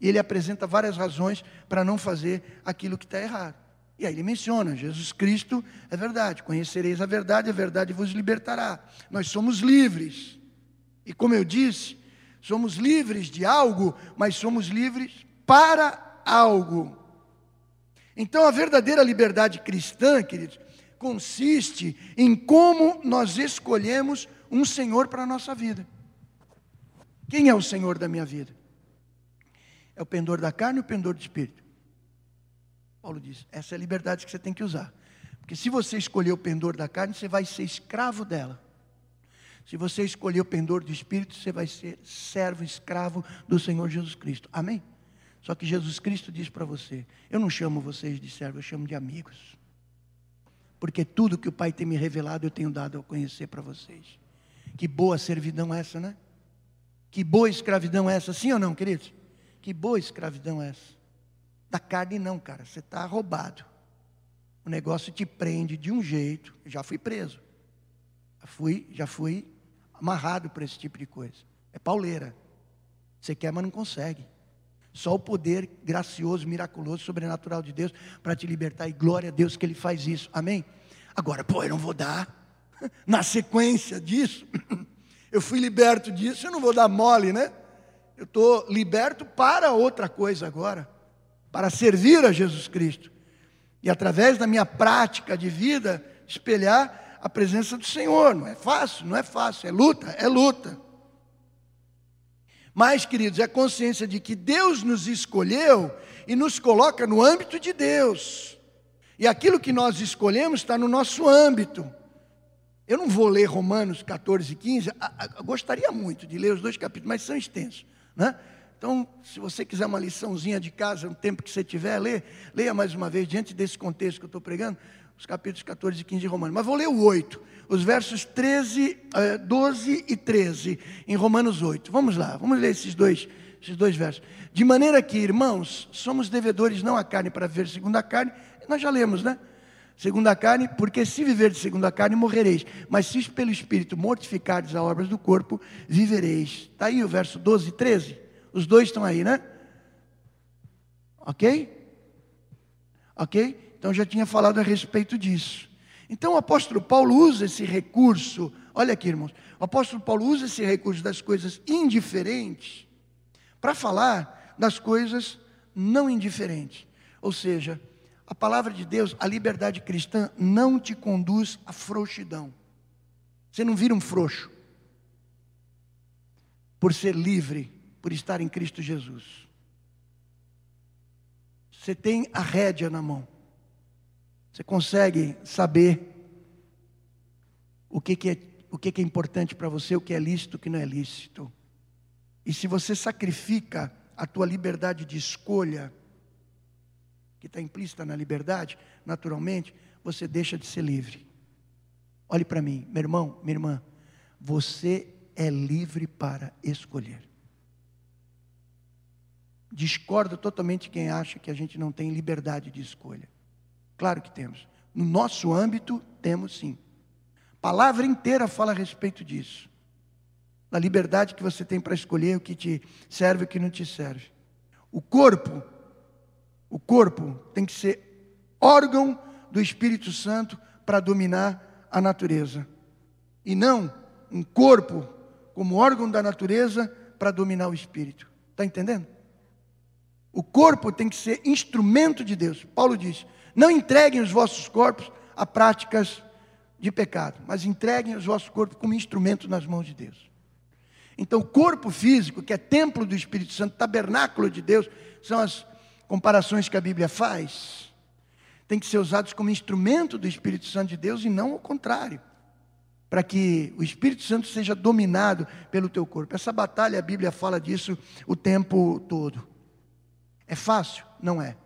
[SPEAKER 1] E ele apresenta várias razões para não fazer aquilo que está errado. E aí ele menciona: Jesus Cristo é verdade, conhecereis a verdade, a verdade vos libertará. Nós somos livres. E como eu disse, somos livres de algo, mas somos livres para algo. Então a verdadeira liberdade cristã, queridos, consiste em como nós escolhemos um Senhor para a nossa vida. Quem é o Senhor da minha vida? É o pendor da carne ou o pendor do espírito? Paulo diz: essa é a liberdade que você tem que usar. Porque se você escolher o pendor da carne, você vai ser escravo dela. Se você escolher o pendor do Espírito, você vai ser servo, escravo do Senhor Jesus Cristo. Amém? Só que Jesus Cristo diz para você: Eu não chamo vocês de servos, eu chamo de amigos. Porque tudo que o Pai tem me revelado, eu tenho dado a conhecer para vocês. Que boa servidão essa, né? Que boa escravidão é essa, sim ou não, queridos? Que boa escravidão é essa? Da carne não, cara, você está roubado. O negócio te prende de um jeito. Já fui preso. Já fui, já fui amarrado para esse tipo de coisa. É pauleira. Você quer, mas não consegue. Só o poder gracioso, miraculoso, sobrenatural de Deus para te libertar. E glória a Deus que Ele faz isso. Amém? Agora, pô, eu não vou dar. [LAUGHS] Na sequência disso, [CLEARS THROAT] eu fui liberto disso, eu não vou dar mole, né? Eu estou liberto para outra coisa agora, para servir a Jesus Cristo. E através da minha prática de vida, espelhar a presença do Senhor. Não é fácil, não é fácil, é luta, é luta. Mas, queridos, é a consciência de que Deus nos escolheu e nos coloca no âmbito de Deus. E aquilo que nós escolhemos está no nosso âmbito. Eu não vou ler Romanos 14 e 15, eu gostaria muito de ler os dois capítulos, mas são extensos. Né? Então, se você quiser uma liçãozinha de casa, um tempo que você tiver, lê, leia mais uma vez, diante desse contexto que eu estou pregando, os capítulos 14 e 15 de Romanos. Mas vou ler o 8, os versos 13, 12 e 13, em Romanos 8. Vamos lá, vamos ler esses dois, esses dois versos. De maneira que, irmãos, somos devedores não à carne para viver segundo a carne, nós já lemos, né? Segundo a carne, porque se viver de segundo a carne, morrereis. Mas se pelo Espírito mortificardes as obras do corpo, vivereis. Está aí o verso 12 e 13. Os dois estão aí, né? Ok? Ok? Então já tinha falado a respeito disso. Então o apóstolo Paulo usa esse recurso, olha aqui, irmãos. O apóstolo Paulo usa esse recurso das coisas indiferentes para falar das coisas não indiferentes. Ou seja, a palavra de Deus, a liberdade cristã, não te conduz à frouxidão. Você não vira um frouxo por ser livre, por estar em Cristo Jesus. Você tem a rédea na mão. Você consegue saber o que, que é, o que, que é importante para você, o que é lícito, o que não é lícito. E se você sacrifica a tua liberdade de escolha, que está implícita na liberdade, naturalmente, você deixa de ser livre. Olhe para mim, meu irmão, minha irmã, você é livre para escolher. Discordo totalmente quem acha que a gente não tem liberdade de escolha. Claro que temos. No nosso âmbito, temos sim. A palavra inteira fala a respeito disso. Da liberdade que você tem para escolher o que te serve e o que não te serve. O corpo o corpo tem que ser órgão do Espírito Santo para dominar a natureza. E não um corpo como órgão da natureza para dominar o espírito. Está entendendo? O corpo tem que ser instrumento de Deus. Paulo diz: não entreguem os vossos corpos a práticas de pecado, mas entreguem os vossos corpos como instrumento nas mãos de Deus. Então, o corpo físico, que é templo do Espírito Santo, tabernáculo de Deus, são as comparações que a Bíblia faz, tem que ser usados como instrumento do Espírito Santo de Deus e não o contrário. Para que o Espírito Santo seja dominado pelo teu corpo. Essa batalha, a Bíblia fala disso o tempo todo. É fácil? Não é.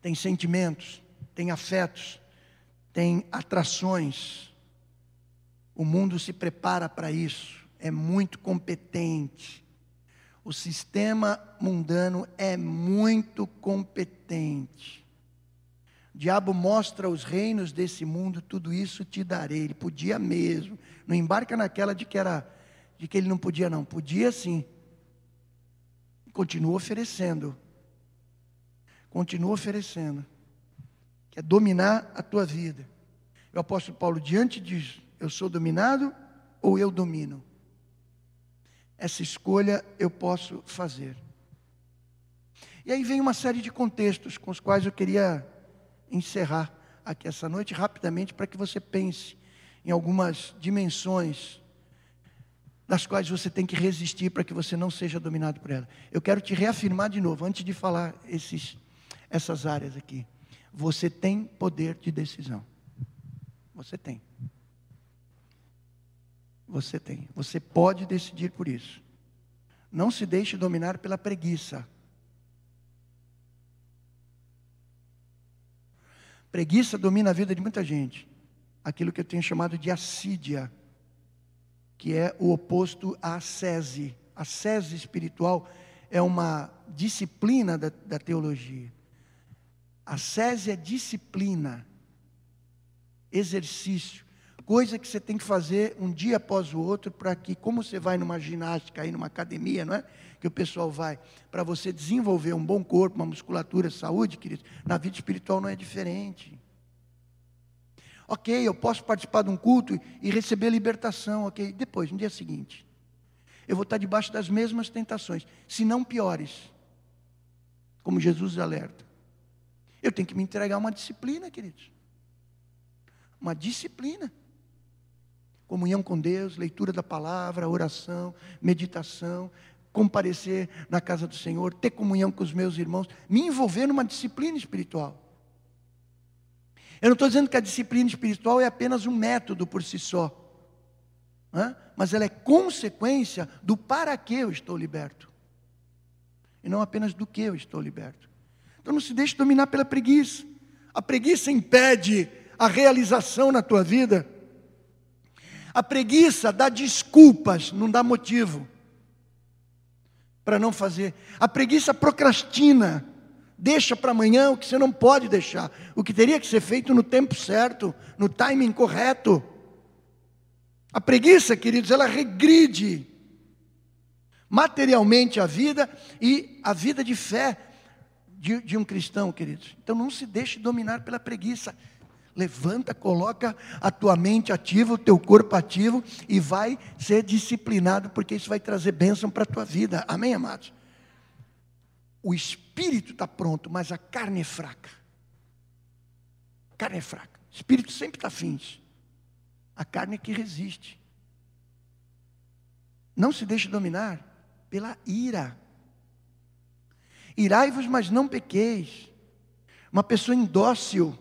[SPEAKER 1] Tem sentimentos, tem afetos, tem atrações. O mundo se prepara para isso, é muito competente. O sistema mundano é muito competente. O diabo mostra os reinos desse mundo, tudo isso te darei. Ele podia mesmo. Não embarca naquela de que era de que ele não podia não, podia sim. Continua oferecendo. Continua oferecendo. Quer dominar a tua vida. O apóstolo Paulo diante diz: eu sou dominado ou eu domino? Essa escolha eu posso fazer. E aí vem uma série de contextos com os quais eu queria encerrar aqui essa noite rapidamente para que você pense em algumas dimensões das quais você tem que resistir para que você não seja dominado por ela. Eu quero te reafirmar de novo, antes de falar esses, essas áreas aqui. Você tem poder de decisão. Você tem. Você tem. Você pode decidir por isso. Não se deixe dominar pela preguiça. Preguiça domina a vida de muita gente. Aquilo que eu tenho chamado de assídia, que é o oposto à sese. A sese espiritual é uma disciplina da, da teologia. A sese é disciplina, exercício, coisa que você tem que fazer um dia após o outro para que, como você vai numa ginástica, aí numa academia, não é? Que o pessoal vai, para você desenvolver um bom corpo, uma musculatura, saúde, querido, na vida espiritual não é diferente. Ok, eu posso participar de um culto e receber libertação, ok. Depois, no dia seguinte, eu vou estar debaixo das mesmas tentações, se não piores, como Jesus alerta. Eu tenho que me entregar uma disciplina, queridos. Uma disciplina. Comunhão com Deus, leitura da palavra, oração, meditação, comparecer na casa do Senhor, ter comunhão com os meus irmãos, me envolver numa disciplina espiritual. Eu não estou dizendo que a disciplina espiritual é apenas um método por si só mas ela é consequência do para que eu estou liberto. E não apenas do que eu estou liberto. Então não se deixe dominar pela preguiça. A preguiça impede a realização na tua vida. A preguiça dá desculpas, não dá motivo para não fazer. A preguiça procrastina, deixa para amanhã o que você não pode deixar, o que teria que ser feito no tempo certo, no timing correto. A preguiça, queridos, ela regride materialmente a vida e a vida de fé de, de, um cristão, queridos. Então não se deixe dominar pela preguiça. Levanta, coloca a tua mente ativa, o teu corpo ativo e vai ser disciplinado, porque isso vai trazer bênção para a tua vida. Amém, amados? O espírito está pronto, mas a carne é fraca. A carne é fraca. O espírito sempre está fins. A carne é que resiste. Não se deixe dominar pela ira. Irai-vos, mas não pequeis. Uma pessoa indócil.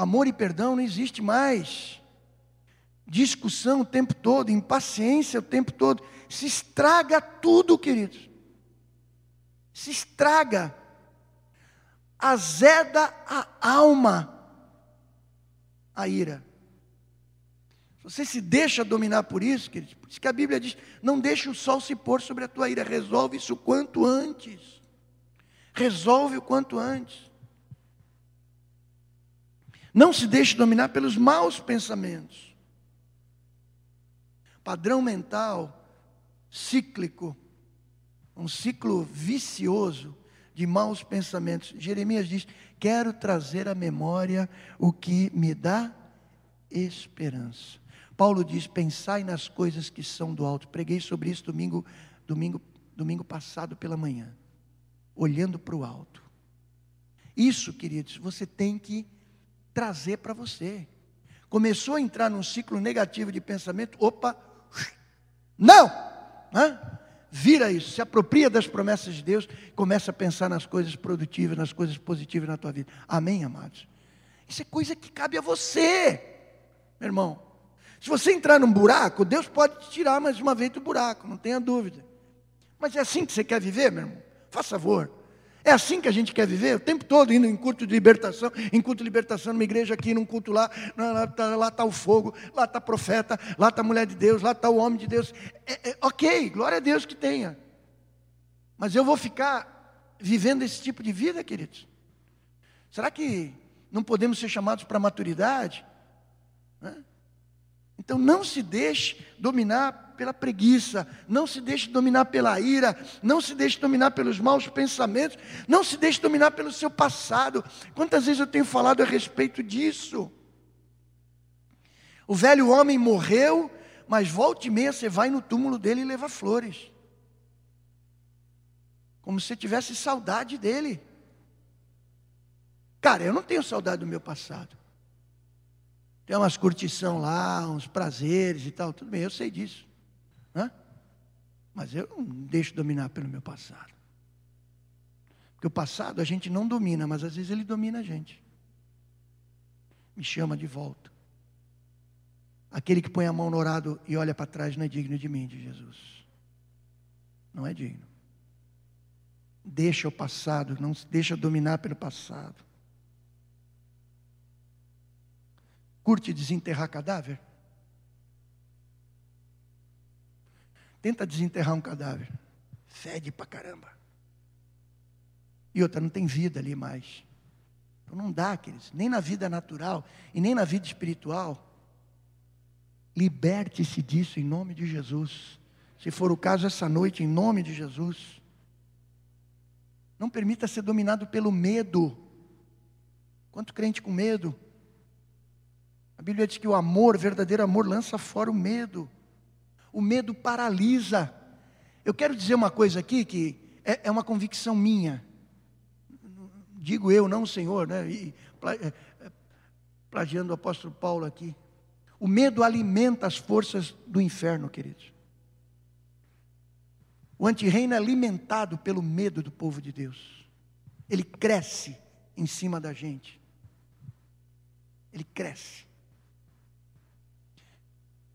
[SPEAKER 1] Amor e perdão não existe mais. Discussão o tempo todo, impaciência o tempo todo. Se estraga tudo, queridos. Se estraga. Azeda a alma a ira. Você se deixa dominar por isso, querido? Por isso que a Bíblia diz: não deixe o sol se pôr sobre a tua ira, resolve isso o quanto antes. Resolve o quanto antes. Não se deixe dominar pelos maus pensamentos. Padrão mental cíclico, um ciclo vicioso de maus pensamentos. Jeremias diz: Quero trazer à memória o que me dá esperança. Paulo diz: pensai nas coisas que são do alto. Preguei sobre isso domingo, domingo, domingo passado pela manhã. Olhando para o alto. Isso, queridos, você tem que trazer para você. Começou a entrar num ciclo negativo de pensamento, opa, não! Hã? Vira isso, se apropria das promessas de Deus, começa a pensar nas coisas produtivas, nas coisas positivas na tua vida. Amém, amados? Isso é coisa que cabe a você, meu irmão. Se você entrar num buraco, Deus pode te tirar mais uma vez do buraco, não tenha dúvida. Mas é assim que você quer viver, meu irmão? Faça favor. É assim que a gente quer viver, o tempo todo indo em culto de libertação, em culto de libertação numa igreja aqui, num culto lá, lá está tá o fogo, lá está profeta, lá está a mulher de Deus, lá está o homem de Deus. É, é, ok, glória a Deus que tenha. Mas eu vou ficar vivendo esse tipo de vida, queridos? Será que não podemos ser chamados para maturidade? Né? Então não se deixe dominar pela preguiça, não se deixe dominar pela ira, não se deixe dominar pelos maus pensamentos, não se deixe dominar pelo seu passado. Quantas vezes eu tenho falado a respeito disso? O velho homem morreu, mas volta e meia você vai no túmulo dele e leva flores. Como se tivesse saudade dele. Cara, eu não tenho saudade do meu passado. Tem umas curtição lá, uns prazeres e tal, tudo bem, eu sei disso. Mas eu não deixo dominar pelo meu passado. Porque o passado a gente não domina, mas às vezes ele domina a gente. Me chama de volta. Aquele que põe a mão no orado e olha para trás não é digno de mim, de Jesus. Não é digno. Deixa o passado, não se deixa dominar pelo passado. Curte desenterrar cadáver? Tenta desenterrar um cadáver. Fede pra caramba. E outra, não tem vida ali mais. Então não dá, queridos, nem na vida natural e nem na vida espiritual. Liberte-se disso em nome de Jesus. Se for o caso essa noite, em nome de Jesus. Não permita ser dominado pelo medo. Quanto crente com medo? A Bíblia diz que o amor, verdadeiro amor, lança fora o medo. O medo paralisa. Eu quero dizer uma coisa aqui que é, é uma convicção minha. Digo eu, não o Senhor, né? E, é, é, plagiando o apóstolo Paulo aqui. O medo alimenta as forças do inferno, queridos. O antirreino é alimentado pelo medo do povo de Deus. Ele cresce em cima da gente. Ele cresce.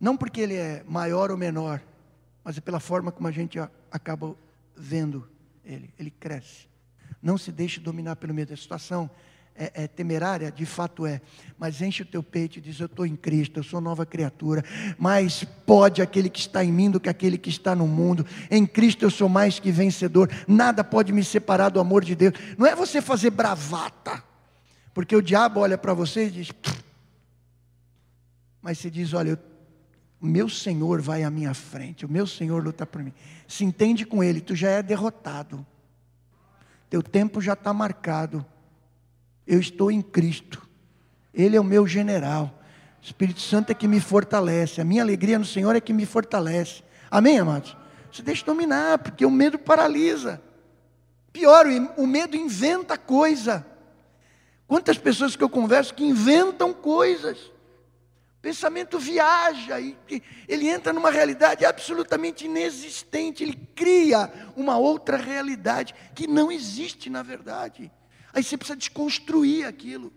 [SPEAKER 1] Não porque ele é maior ou menor, mas é pela forma como a gente acaba vendo ele. Ele cresce. Não se deixe dominar pelo medo. A situação é, é, temerária, de fato é, mas enche o teu peito e diz: Eu estou em Cristo, eu sou nova criatura. Mais pode aquele que está em mim do que aquele que está no mundo. Em Cristo eu sou mais que vencedor. Nada pode me separar do amor de Deus. Não é você fazer bravata, porque o diabo olha para você e diz: Mas você diz: Olha, o meu Senhor vai à minha frente, o meu Senhor luta por mim. Se entende com Ele, tu já é derrotado. Teu tempo já está marcado. Eu estou em Cristo. Ele é o meu general. O Espírito Santo é que me fortalece. A minha alegria no Senhor é que me fortalece. Amém, amados? Você deixa dominar, porque o medo paralisa. Pior, o medo inventa coisa. Quantas pessoas que eu converso que inventam coisas. Pensamento viaja e ele entra numa realidade absolutamente inexistente. Ele cria uma outra realidade que não existe na verdade. Aí você precisa desconstruir aquilo.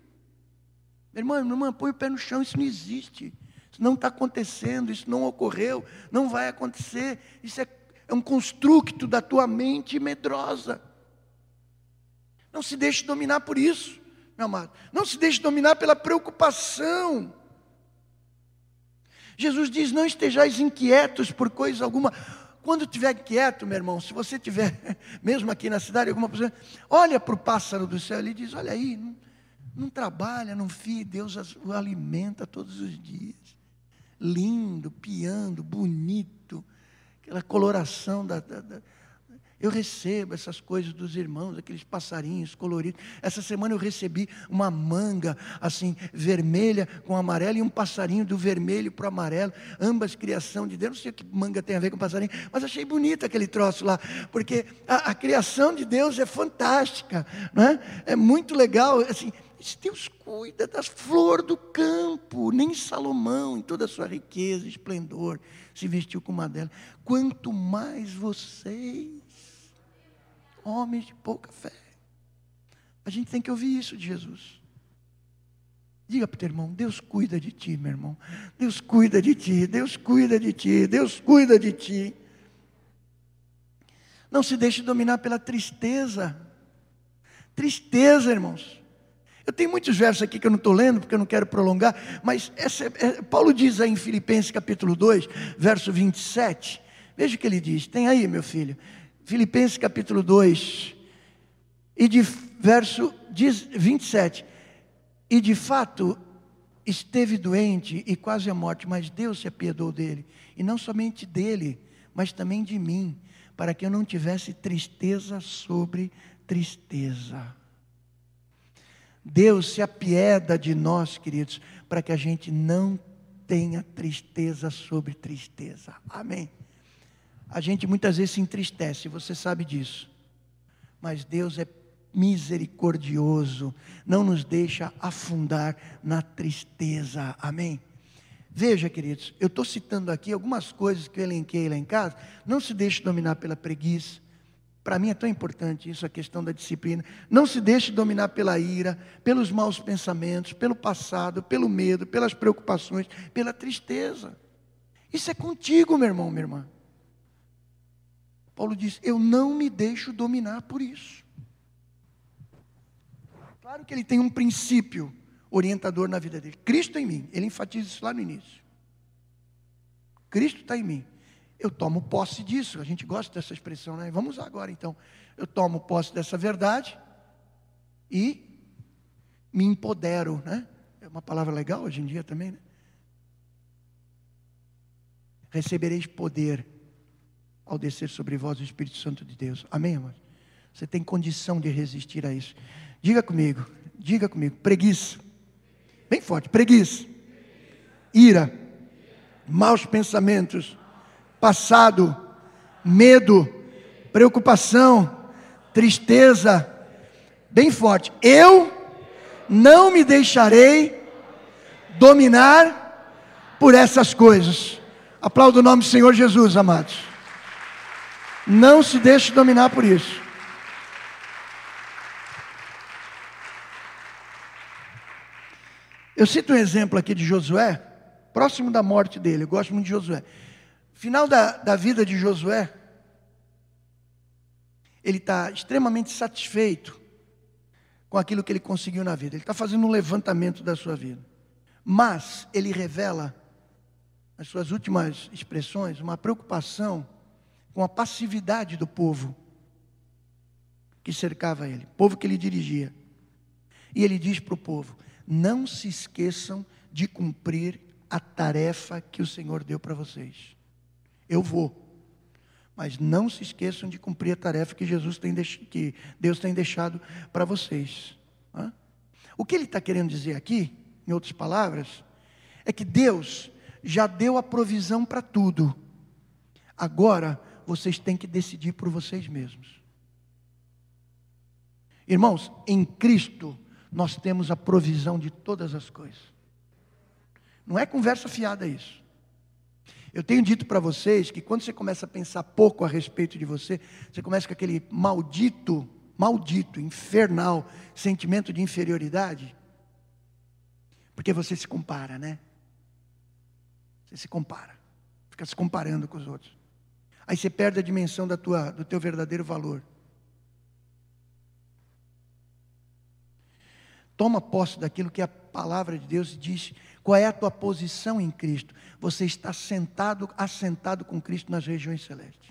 [SPEAKER 1] Meu irmão, minha põe o pé no chão, isso não existe. Isso não está acontecendo, isso não ocorreu, não vai acontecer. Isso é, é um construto da tua mente medrosa. Não se deixe dominar por isso, meu amado. Não se deixe dominar pela preocupação. Jesus diz: Não estejais inquietos por coisa alguma. Quando estiver quieto, meu irmão, se você estiver, [LAUGHS] mesmo aqui na cidade, alguma pessoa, olha para o pássaro do céu e diz: Olha aí, não, não trabalha, não fia, Deus o alimenta todos os dias. Lindo, piando, bonito, aquela coloração da, da, da eu recebo essas coisas dos irmãos, aqueles passarinhos coloridos. Essa semana eu recebi uma manga assim vermelha com amarelo e um passarinho do vermelho para o amarelo, ambas criação de Deus. Não sei o que manga tem a ver com passarinho, mas achei bonito aquele troço lá, porque a, a criação de Deus é fantástica, não é? É muito legal, assim. Deus cuida das flores do campo, nem Salomão, em toda a sua riqueza e esplendor, se vestiu com uma delas. Quanto mais vocês homens de pouca fé. A gente tem que ouvir isso de Jesus. Diga para o teu irmão: Deus cuida de ti, meu irmão. Deus cuida de ti, Deus cuida de ti, Deus cuida de ti. Não se deixe dominar pela tristeza. Tristeza, irmãos. Eu tenho muitos versos aqui que eu não estou lendo, porque eu não quero prolongar, mas essa, é, Paulo diz aí em Filipenses capítulo 2, verso 27. Veja o que ele diz. Tem aí, meu filho. Filipenses capítulo 2, e de verso 27. E de fato esteve doente e quase à morte, mas Deus se apiedou dele, e não somente dele, mas também de mim, para que eu não tivesse tristeza sobre tristeza. Deus se apieda de nós, queridos, para que a gente não tenha tristeza sobre tristeza. Amém a gente muitas vezes se entristece, você sabe disso. Mas Deus é misericordioso, não nos deixa afundar na tristeza. Amém? Veja, queridos, eu estou citando aqui algumas coisas que eu elenquei lá em casa. Não se deixe dominar pela preguiça. para mim é tão importante isso, a questão da disciplina. Não se deixe dominar pela ira, pelos maus pensamentos, pelo passado, pelo medo, pelas preocupações, pela tristeza. Isso é contigo, meu irmão, minha irmã. Paulo diz: Eu não me deixo dominar por isso. Claro que ele tem um princípio orientador na vida dele. Cristo em mim. Ele enfatiza isso lá no início. Cristo está em mim. Eu tomo posse disso. A gente gosta dessa expressão, né? Vamos usar agora então. Eu tomo posse dessa verdade e me empodero, né? É uma palavra legal hoje em dia também, né? Recebereis poder ao descer sobre vós o Espírito Santo de Deus. Amém, irmão? Você tem condição de resistir a isso. Diga comigo, diga comigo, preguiça. Bem forte, preguiça. Ira, maus pensamentos, passado, medo, preocupação, tristeza. Bem forte. Eu não me deixarei dominar por essas coisas. Aplaudo o nome do Senhor Jesus, amados. Não se deixe dominar por isso. Eu cito um exemplo aqui de Josué, próximo da morte dele, eu gosto muito de Josué. Final da, da vida de Josué, ele está extremamente satisfeito com aquilo que ele conseguiu na vida. Ele está fazendo um levantamento da sua vida. Mas ele revela, nas suas últimas expressões, uma preocupação com a passividade do povo que cercava ele, povo que ele dirigia. E ele diz para o povo: não se esqueçam de cumprir a tarefa que o Senhor deu para vocês. Eu vou, mas não se esqueçam de cumprir a tarefa que Jesus tem que Deus tem deixado para vocês. O que ele está querendo dizer aqui, em outras palavras, é que Deus já deu a provisão para tudo. Agora vocês têm que decidir por vocês mesmos. Irmãos, em Cristo nós temos a provisão de todas as coisas. Não é conversa fiada isso. Eu tenho dito para vocês que quando você começa a pensar pouco a respeito de você, você começa com aquele maldito, maldito, infernal sentimento de inferioridade, porque você se compara, né? Você se compara, fica se comparando com os outros. Aí você perde a dimensão da tua, do teu verdadeiro valor. Toma posse daquilo que a palavra de Deus diz. Qual é a tua posição em Cristo? Você está sentado, assentado com Cristo nas regiões celestes.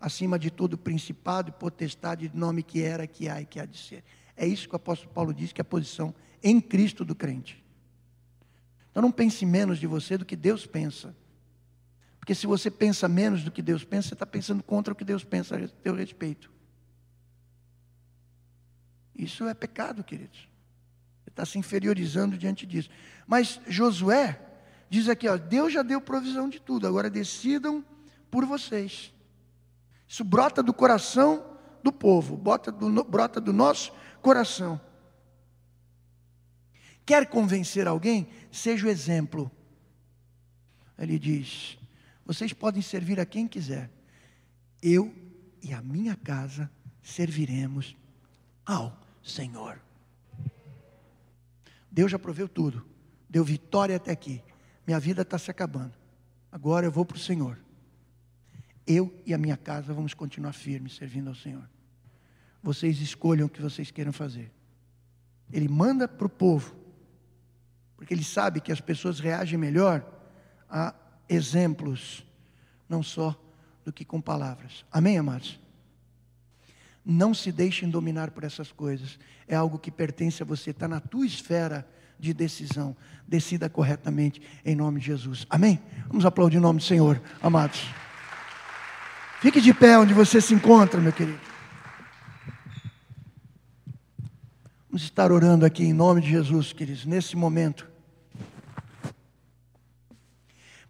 [SPEAKER 1] Acima de todo principado e potestade de nome que era, que há e que há de ser. É isso que o apóstolo Paulo diz que é a posição em Cristo do crente. Então não pense menos de você do que Deus pensa. Porque se você pensa menos do que Deus pensa, você está pensando contra o que Deus pensa a teu respeito. Isso é pecado, queridos. Você está se inferiorizando diante disso. Mas Josué diz aqui, ó, Deus já deu provisão de tudo, agora decidam por vocês. Isso brota do coração do povo, brota do, brota do nosso coração. Quer convencer alguém? Seja o exemplo. Ele diz: vocês podem servir a quem quiser. Eu e a minha casa serviremos ao Senhor. Deus já proveu tudo. Deu vitória até aqui. Minha vida está se acabando. Agora eu vou para o Senhor. Eu e a minha casa vamos continuar firmes servindo ao Senhor. Vocês escolham o que vocês queiram fazer. Ele manda para o povo, porque ele sabe que as pessoas reagem melhor a exemplos, não só do que com palavras. Amém, amados? Não se deixem dominar por essas coisas. É algo que pertence a você, está na tua esfera de decisão. Decida corretamente em nome de Jesus. Amém? Vamos aplaudir o nome do Senhor, amados. Fique de pé onde você se encontra, meu querido. Vamos estar orando aqui em nome de Jesus, queridos, nesse momento.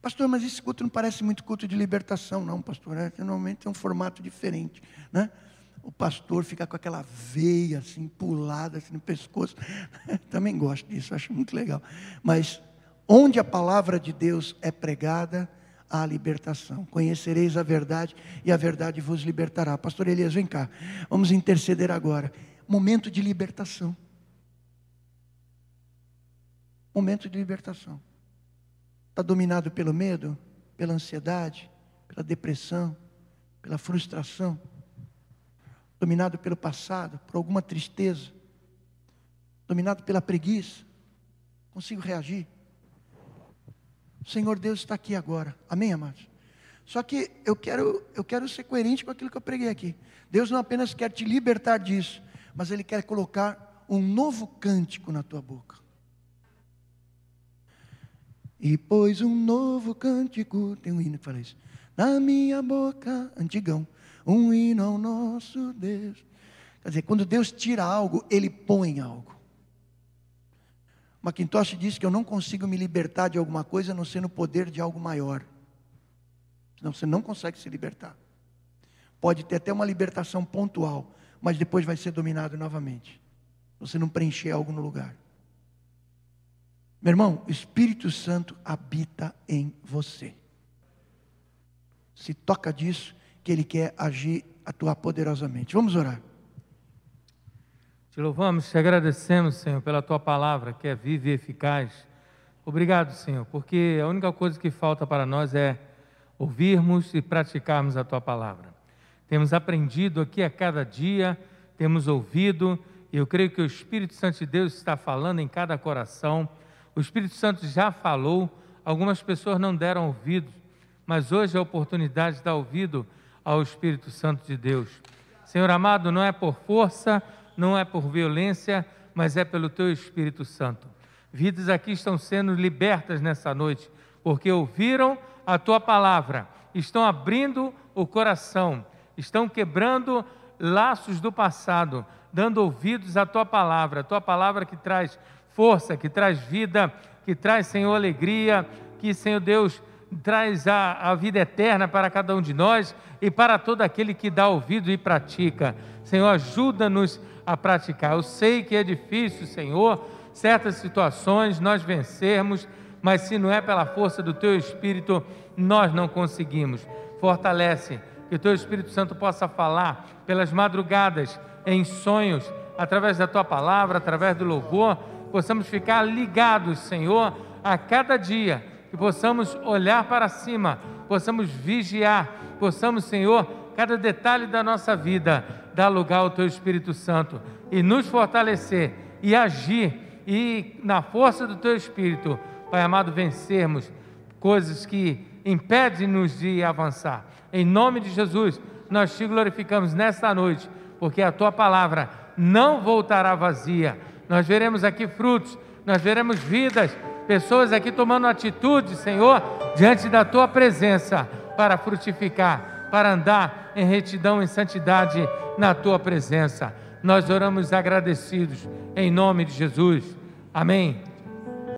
[SPEAKER 1] Pastor, mas esse culto não parece muito culto de libertação, não, pastor. É, normalmente é um formato diferente, né? O pastor fica com aquela veia assim, pulada assim, no pescoço. [LAUGHS] Também gosto disso, acho muito legal. Mas onde a palavra de Deus é pregada, à libertação. Conhecereis a verdade e a verdade vos libertará. Pastor Elias, vem cá. Vamos interceder agora. Momento de libertação. Momento de libertação. Está dominado pelo medo, pela ansiedade, pela depressão, pela frustração, dominado pelo passado, por alguma tristeza, dominado pela preguiça. Consigo reagir? O Senhor Deus está aqui agora. Amém, amados? Só que eu quero, eu quero ser coerente com aquilo que eu preguei aqui. Deus não apenas quer te libertar disso, mas Ele quer colocar um novo cântico na tua boca. E pôs um novo cântico, tem um hino que fala isso, na minha boca, antigão, um hino ao nosso Deus. Quer dizer, quando Deus tira algo, Ele põe algo. Macintosh diz que eu não consigo me libertar de alguma coisa a não ser no poder de algo maior. Senão você não consegue se libertar. Pode ter até uma libertação pontual, mas depois vai ser dominado novamente. Você não preencher algo no lugar. Meu irmão, o Espírito Santo habita em você. Se toca disso, que Ele quer agir, atuar poderosamente. Vamos orar.
[SPEAKER 2] Te louvamos, te agradecemos, Senhor, pela tua palavra que é viva e eficaz. Obrigado, Senhor, porque a única coisa que falta para nós é ouvirmos e praticarmos a tua palavra. Temos aprendido aqui a cada dia, temos ouvido, e eu creio que o Espírito Santo de Deus está falando em cada coração. O Espírito Santo já falou, algumas pessoas não deram ouvido, mas hoje é a oportunidade de dar ouvido ao Espírito Santo de Deus. Senhor amado, não é por força, não é por violência, mas é pelo teu Espírito Santo. Vidas aqui estão sendo libertas nessa noite, porque ouviram a tua palavra, estão abrindo o coração, estão quebrando laços do passado, dando ouvidos à tua palavra, a tua palavra que traz força, que traz vida, que traz, Senhor, alegria, que, Senhor Deus, traz a, a vida eterna para cada um de nós e para todo aquele que dá ouvido e pratica. Senhor, ajuda-nos a praticar. Eu sei que é difícil, Senhor, certas situações nós vencermos, mas se não é pela força do Teu Espírito, nós não conseguimos. Fortalece, que o Teu Espírito Santo possa falar pelas madrugadas, em sonhos, através da Tua palavra, através do louvor, possamos ficar ligados, Senhor, a cada dia, que possamos olhar para cima, possamos vigiar, possamos, Senhor, cada detalhe da nossa vida, dar lugar ao Teu Espírito Santo e nos fortalecer e agir e na força do Teu Espírito, Pai amado, vencermos coisas que impedem-nos de avançar. Em nome de Jesus, nós te glorificamos nesta noite, porque a Tua palavra não voltará vazia. Nós veremos aqui frutos, nós veremos vidas, pessoas aqui tomando atitude, Senhor, diante da Tua presença para frutificar para andar em retidão, em santidade na tua presença. Nós oramos agradecidos em nome de Jesus. Amém.